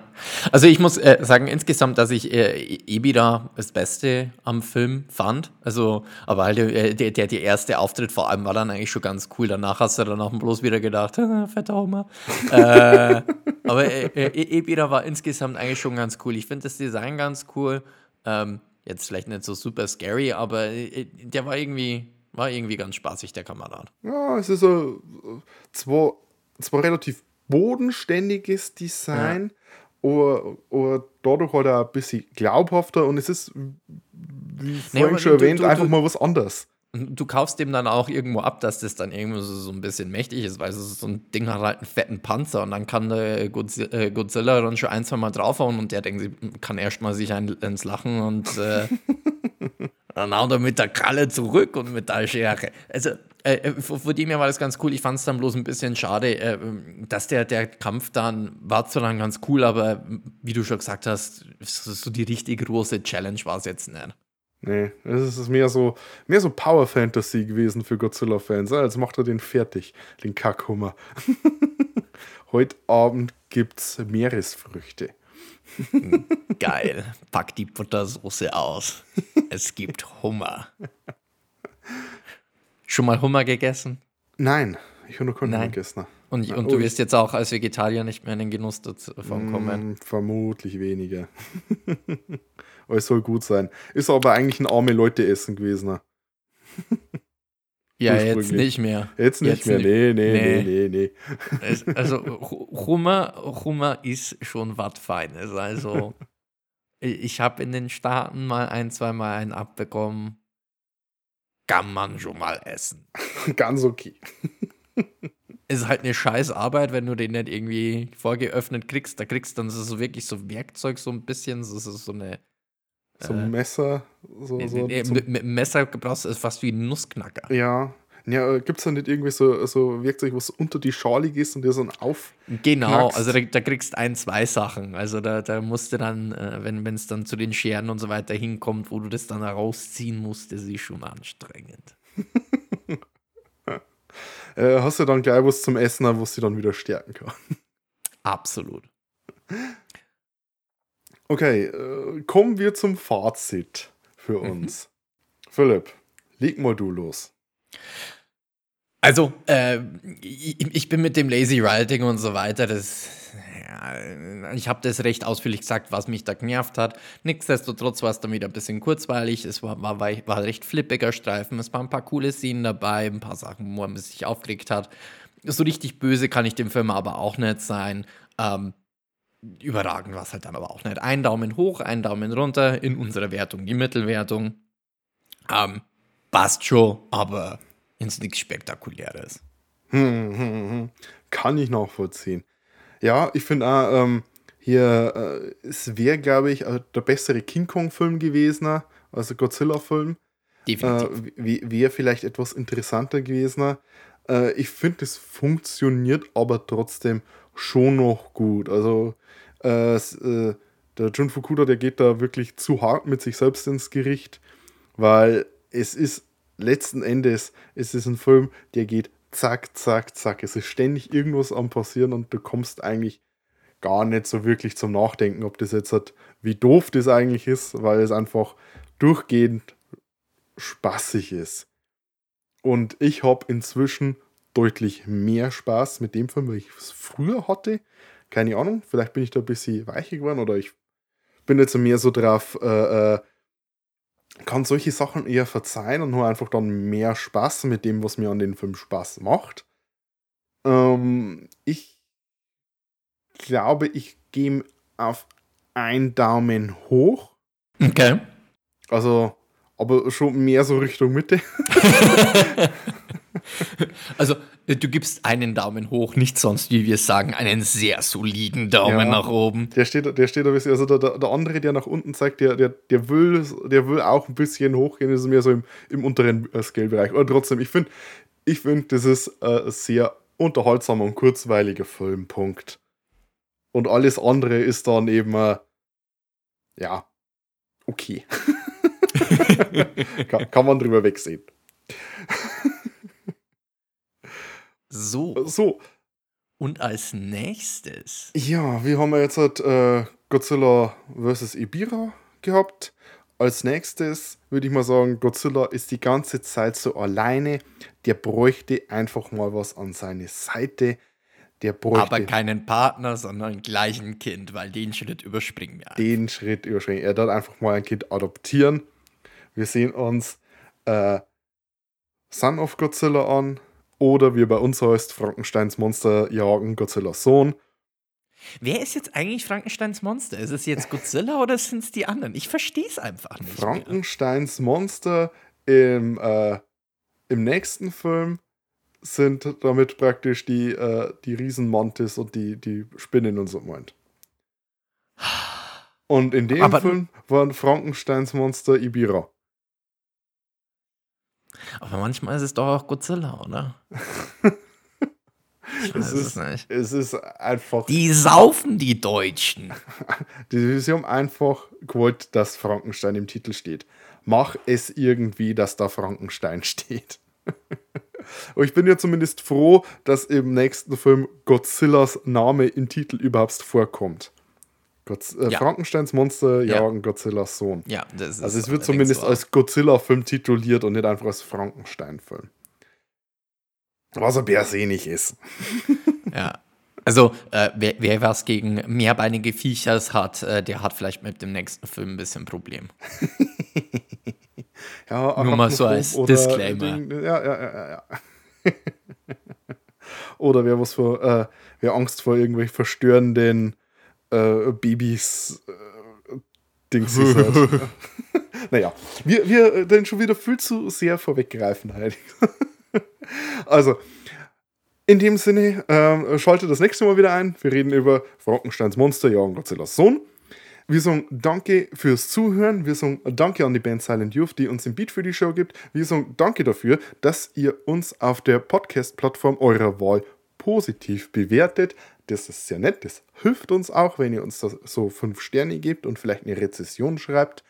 Also ich muss äh, sagen insgesamt, dass ich äh, Ebida das Beste am Film fand. Also, aber halt äh, der, der, der erste Auftritt vor allem war dann eigentlich schon ganz cool. Danach hast du dann auch bloß wieder gedacht, "Ah, fetter Hummer. äh, aber äh, äh, Ebida war insgesamt eigentlich schon ganz cool. Ich finde das Design ganz cool. Ähm, jetzt vielleicht nicht so super scary, aber äh, der war irgendwie, war irgendwie ganz spaßig, der Kamerad. Ja, es ist so äh, zwar, relativ bodenständiges Design, aber, aber dadurch halt auch ein bisschen glaubhafter und es ist, wie vorhin aber schon du- erwähnt, du- einfach du- mal was anderes. Du kaufst dem dann auch irgendwo ab, dass das dann irgendwie so, so ein bisschen mächtig ist, weil es ist so ein Ding hat halt einen fetten Panzer und dann kann der Godzi- äh, Godzilla dann schon ein, zwei Mal draufhauen und der denkt, kann erstmal sich ein, ins Lachen und äh, (laughs) dann haut er mit der Kralle zurück und mit der Schere. Also, äh, äh, vor, vor dem her war das ganz cool. Ich fand es dann bloß ein bisschen schade, äh, dass der, der Kampf dann war zwar dann ganz cool, aber wie du schon gesagt hast, so die richtig große Challenge war es jetzt nicht. Nee, es ist mehr so, mehr so Power Fantasy gewesen für Godzilla-Fans. Jetzt macht er den fertig, den Kackhummer. (laughs) Heute Abend gibt's Meeresfrüchte. (laughs) Geil. Pack die Buttersoße aus. Es gibt Hummer. Schon mal Hummer gegessen? Nein, ich habe noch keinen Nein. gegessen. Und, und du wirst jetzt auch als Vegetarier nicht mehr in den Genuss davon kommen. Mm, vermutlich weniger. (laughs) aber es soll gut sein. Ist aber eigentlich ein arme Leute-Essen gewesen. Ja, jetzt nicht mehr. Jetzt nicht Jetzt mehr. nicht. Nee, nee, Nee. nee, nee. Es, also Hu- Hummer, Hummer ist schon was Feines. Also ich habe in den Staaten mal ein, zwei Mal einen abbekommen. Kann man schon mal essen. (laughs) Ganz okay. ist halt eine scheiß Arbeit, wenn du den nicht irgendwie vorgeöffnet kriegst. Da kriegst du dann so wirklich so Werkzeug, so ein bisschen. So, so, so eine. So Äh, ein Messer. So, Nee, so, nee, zum- mit, Messer brauchst du fast wie ein Nussknacker. ja. Ja, gibt es da nicht irgendwie so, so Werkzeug, was unter die Schale gehst und dir so ein Auf. Genau, also da, da kriegst ein, zwei Sachen. Also da, da musst du dann, äh, wenn es dann zu den Scheren und so weiter hinkommt, wo du das dann rausziehen musst, das ist schon anstrengend. (laughs) Äh, hast du dann gleich was zum Essen, was sie dann wieder stärken kann. Absolut. Okay, äh, kommen wir zum Fazit für Mhm. uns. Philipp, leg mal du los. Also, äh, ich, ich bin mit dem Lazy Writing und so weiter, das, ja, ich habe das recht ausführlich gesagt, was mich da genervt hat. Nichtsdestotrotz war es dann wieder ein bisschen kurzweilig, es war, war, war war recht flippiger Streifen, es waren ein paar coole Szenen dabei, ein paar Sachen, wo man sich aufgeregt hat. So richtig böse kann ich dem Film aber auch nicht sein. Ähm, überragend war es halt dann aber auch nicht. Ein Daumen hoch, ein Daumen runter in unserer Wertung, die Mittelwertung. Ähm, passt schon, aber ins nichts Spektakuläres. Hm, hm, hm. Kann ich nachvollziehen. Ja, ich finde auch, ähm, hier, äh, es wäre, glaube ich, äh, der bessere King Kong-Film gewesen, also Godzilla-Film. Definitiv. Äh, wäre vielleicht etwas interessanter gewesen. Äh, ich finde, es funktioniert aber trotzdem schon noch gut. Also äh, äh, der Jun Fukuda, der geht da wirklich zu hart mit sich selbst ins Gericht, weil es ist letzten Endes, es ist ein Film, der geht zack, zack, zack. Es ist ständig irgendwas am passieren und du kommst eigentlich gar nicht so wirklich zum Nachdenken, ob das jetzt hat, wie doof das eigentlich ist, weil es einfach durchgehend spaßig ist. Und ich habe inzwischen deutlich mehr Spaß mit dem Film, weil ich es früher hatte. Keine Ahnung, vielleicht bin ich da ein bisschen weicher geworden oder ich bin jetzt mehr so drauf, äh, äh, kann solche Sachen eher verzeihen und nur einfach dann mehr Spaß mit dem, was mir an den Film Spaß macht. Ähm, ich glaube, ich gehe auf einen Daumen hoch. Okay. Also, aber schon mehr so Richtung Mitte. (laughs) Also, äh, du gibst einen Daumen hoch, nicht sonst, wie wir sagen, einen sehr soliden Daumen Ja. nach oben. Der steht, der steht ein bisschen, also der, der, der andere, der nach unten zeigt, der, der, der, will, der will auch ein bisschen hochgehen, das ist mehr so im, im unteren äh, Scale-Bereich. Aber trotzdem, ich finde, ich find, das ist äh, ein sehr unterhaltsamer und kurzweiliger Film, Punkt. Und alles andere ist dann eben, ja, okay. (laughs) (laughs) kann, kann man drüber wegsehen. So, So, und als nächstes. Ja, wir haben jetzt halt, äh, Godzilla vs. Ibira gehabt. Als nächstes würde ich mal sagen, Godzilla ist die ganze Zeit so alleine. Der bräuchte einfach mal was an seine Seite. Der bräuchte Aber keinen Partner, sondern gleich ein Kind, weil den Schritt überspringen wir. den Schritt überschreiten. Er darf einfach mal ein Kind adoptieren. Wir sehen uns äh, Son of Godzilla an. Oder wie bei uns heißt, Frankensteins Monster jagen Godzillas Sohn. Wer ist jetzt eigentlich Frankensteins Monster? Ist es jetzt Godzilla oder sind es die anderen? Ich verstehe es einfach nicht. Frankensteins Monster im, äh, im nächsten Film sind damit praktisch die, äh, die Riesenmantis und die, die Spinnen und so meint. (sighs) Und in dem Aber- Film waren Frankensteins Monster Ibira. Aber manchmal ist es doch auch Godzilla, oder? (laughs) Ich weiß Es es ist, nicht. es ist einfach. Die saufen die Deutschen. (laughs) Die, sie haben einfach gewollt, dass Frankenstein im Titel steht. Mach es irgendwie, dass da Frankenstein (laughs) steht. Aber ich bin ja zumindest froh, dass im nächsten Film Godzillas Name im Titel überhaupt vorkommt. Godz äh, Ja. Frankensteins Monster Ja. jagen Godzillas Sohn. Ja, das ist Also es wird zumindest wahr. als Godzilla-Film tituliert und nicht einfach als Frankenstein-Film. Was er per se nicht ist. (laughs) Ja. Also, äh, wer, wer was gegen mehrbeinige Viechers hat, äh, der hat vielleicht mit dem nächsten Film ein bisschen Problem. (laughs) Ja, Nur mal so als Disclaimer. Ding- Ja, ja, ja, ja. ja. (laughs) oder wer was vor, äh, wer Angst vor irgendwelchen verstörenden äh, Babys äh, Dings hat. (laughs) naja, wir, wir äh, dann schon wieder viel zu sehr vorweggreifen halt. (laughs) also, in dem Sinne, ähm, schaltet das nächste Mal wieder ein. Wir reden über Frankensteins Monster, ja und Godzillas Sohn. Wir sagen Danke fürs Zuhören. Wir sagen Danke an die Band Silent Youth, die uns den Beat für die Show gibt. Wir sagen Danke dafür, dass ihr uns auf der Podcast-Plattform eurer Wahl positiv bewertet. Das ist sehr nett. Das hilft uns auch, wenn ihr uns so fünf Sterne gebt und vielleicht eine Rezession schreibt.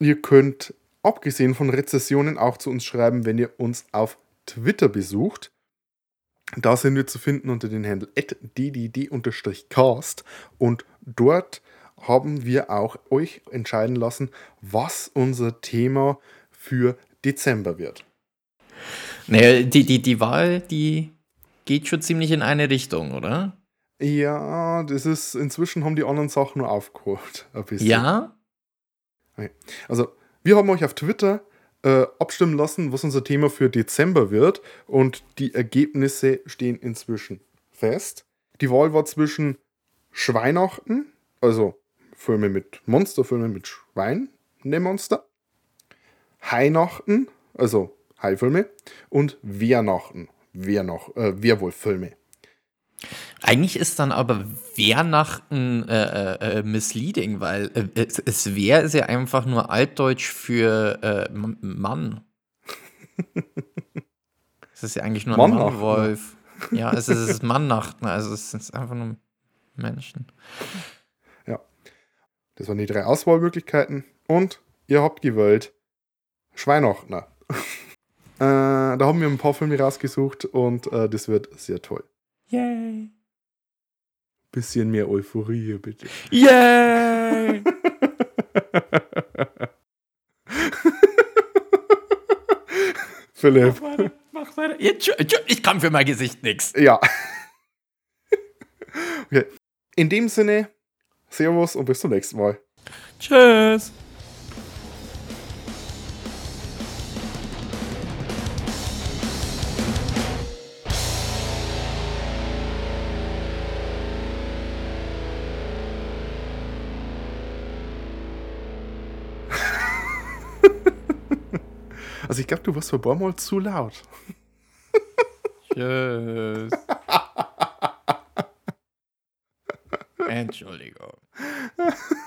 Ihr könnt, abgesehen von Rezessionen, auch zu uns schreiben, wenn ihr uns auf Twitter besucht. Da sind wir zu finden unter dem Handle ddd-cast und dort haben wir auch euch entscheiden lassen, was unser Thema für Dezember wird. Naja, die, die, die Wahl, die geht schon ziemlich in eine Richtung, oder? Ja, das ist, inzwischen haben die anderen Sachen nur aufgeholt. Ein bisschen. Ja? Also, wir haben euch auf Twitter äh, abstimmen lassen, was unser Thema für Dezember wird. Und die Ergebnisse stehen inzwischen fest. Die Wahl war zwischen Schweihnachten, also Filme mit Monster, Filme mit Schwein, ne Monster. Heinachten, also Haifilme. Und Wehrnachten, Wehrnach, äh, Werwolffilme. Eigentlich ist dann aber Wehrnachten äh, äh, äh, misleading, weil äh, es, es Wehr ist ja einfach nur altdeutsch für äh, Mann. (laughs) Es ist ja eigentlich nur ein ne? Mannwolf. Ja, es ist, es ist Mannacht, ne? also es sind einfach nur Menschen. Das waren die drei Auswahlmöglichkeiten. Und ihr habt gewählt Schweihnachtner. (laughs) äh, da haben wir ein paar Filme rausgesucht und äh, das wird sehr toll. Yay! Bisschen mehr Euphorie bitte. Yay! (laughs) Philipp. weiter, mach weiter. Ich kann für mein Gesicht nichts. Ja. (laughs) okay. In dem Sinne, Servus und bis zum nächsten Mal. Tschüss. Also ich glaube, du warst für Baumwoll zu laut. Tschüss. Entschuldigung. (laughs)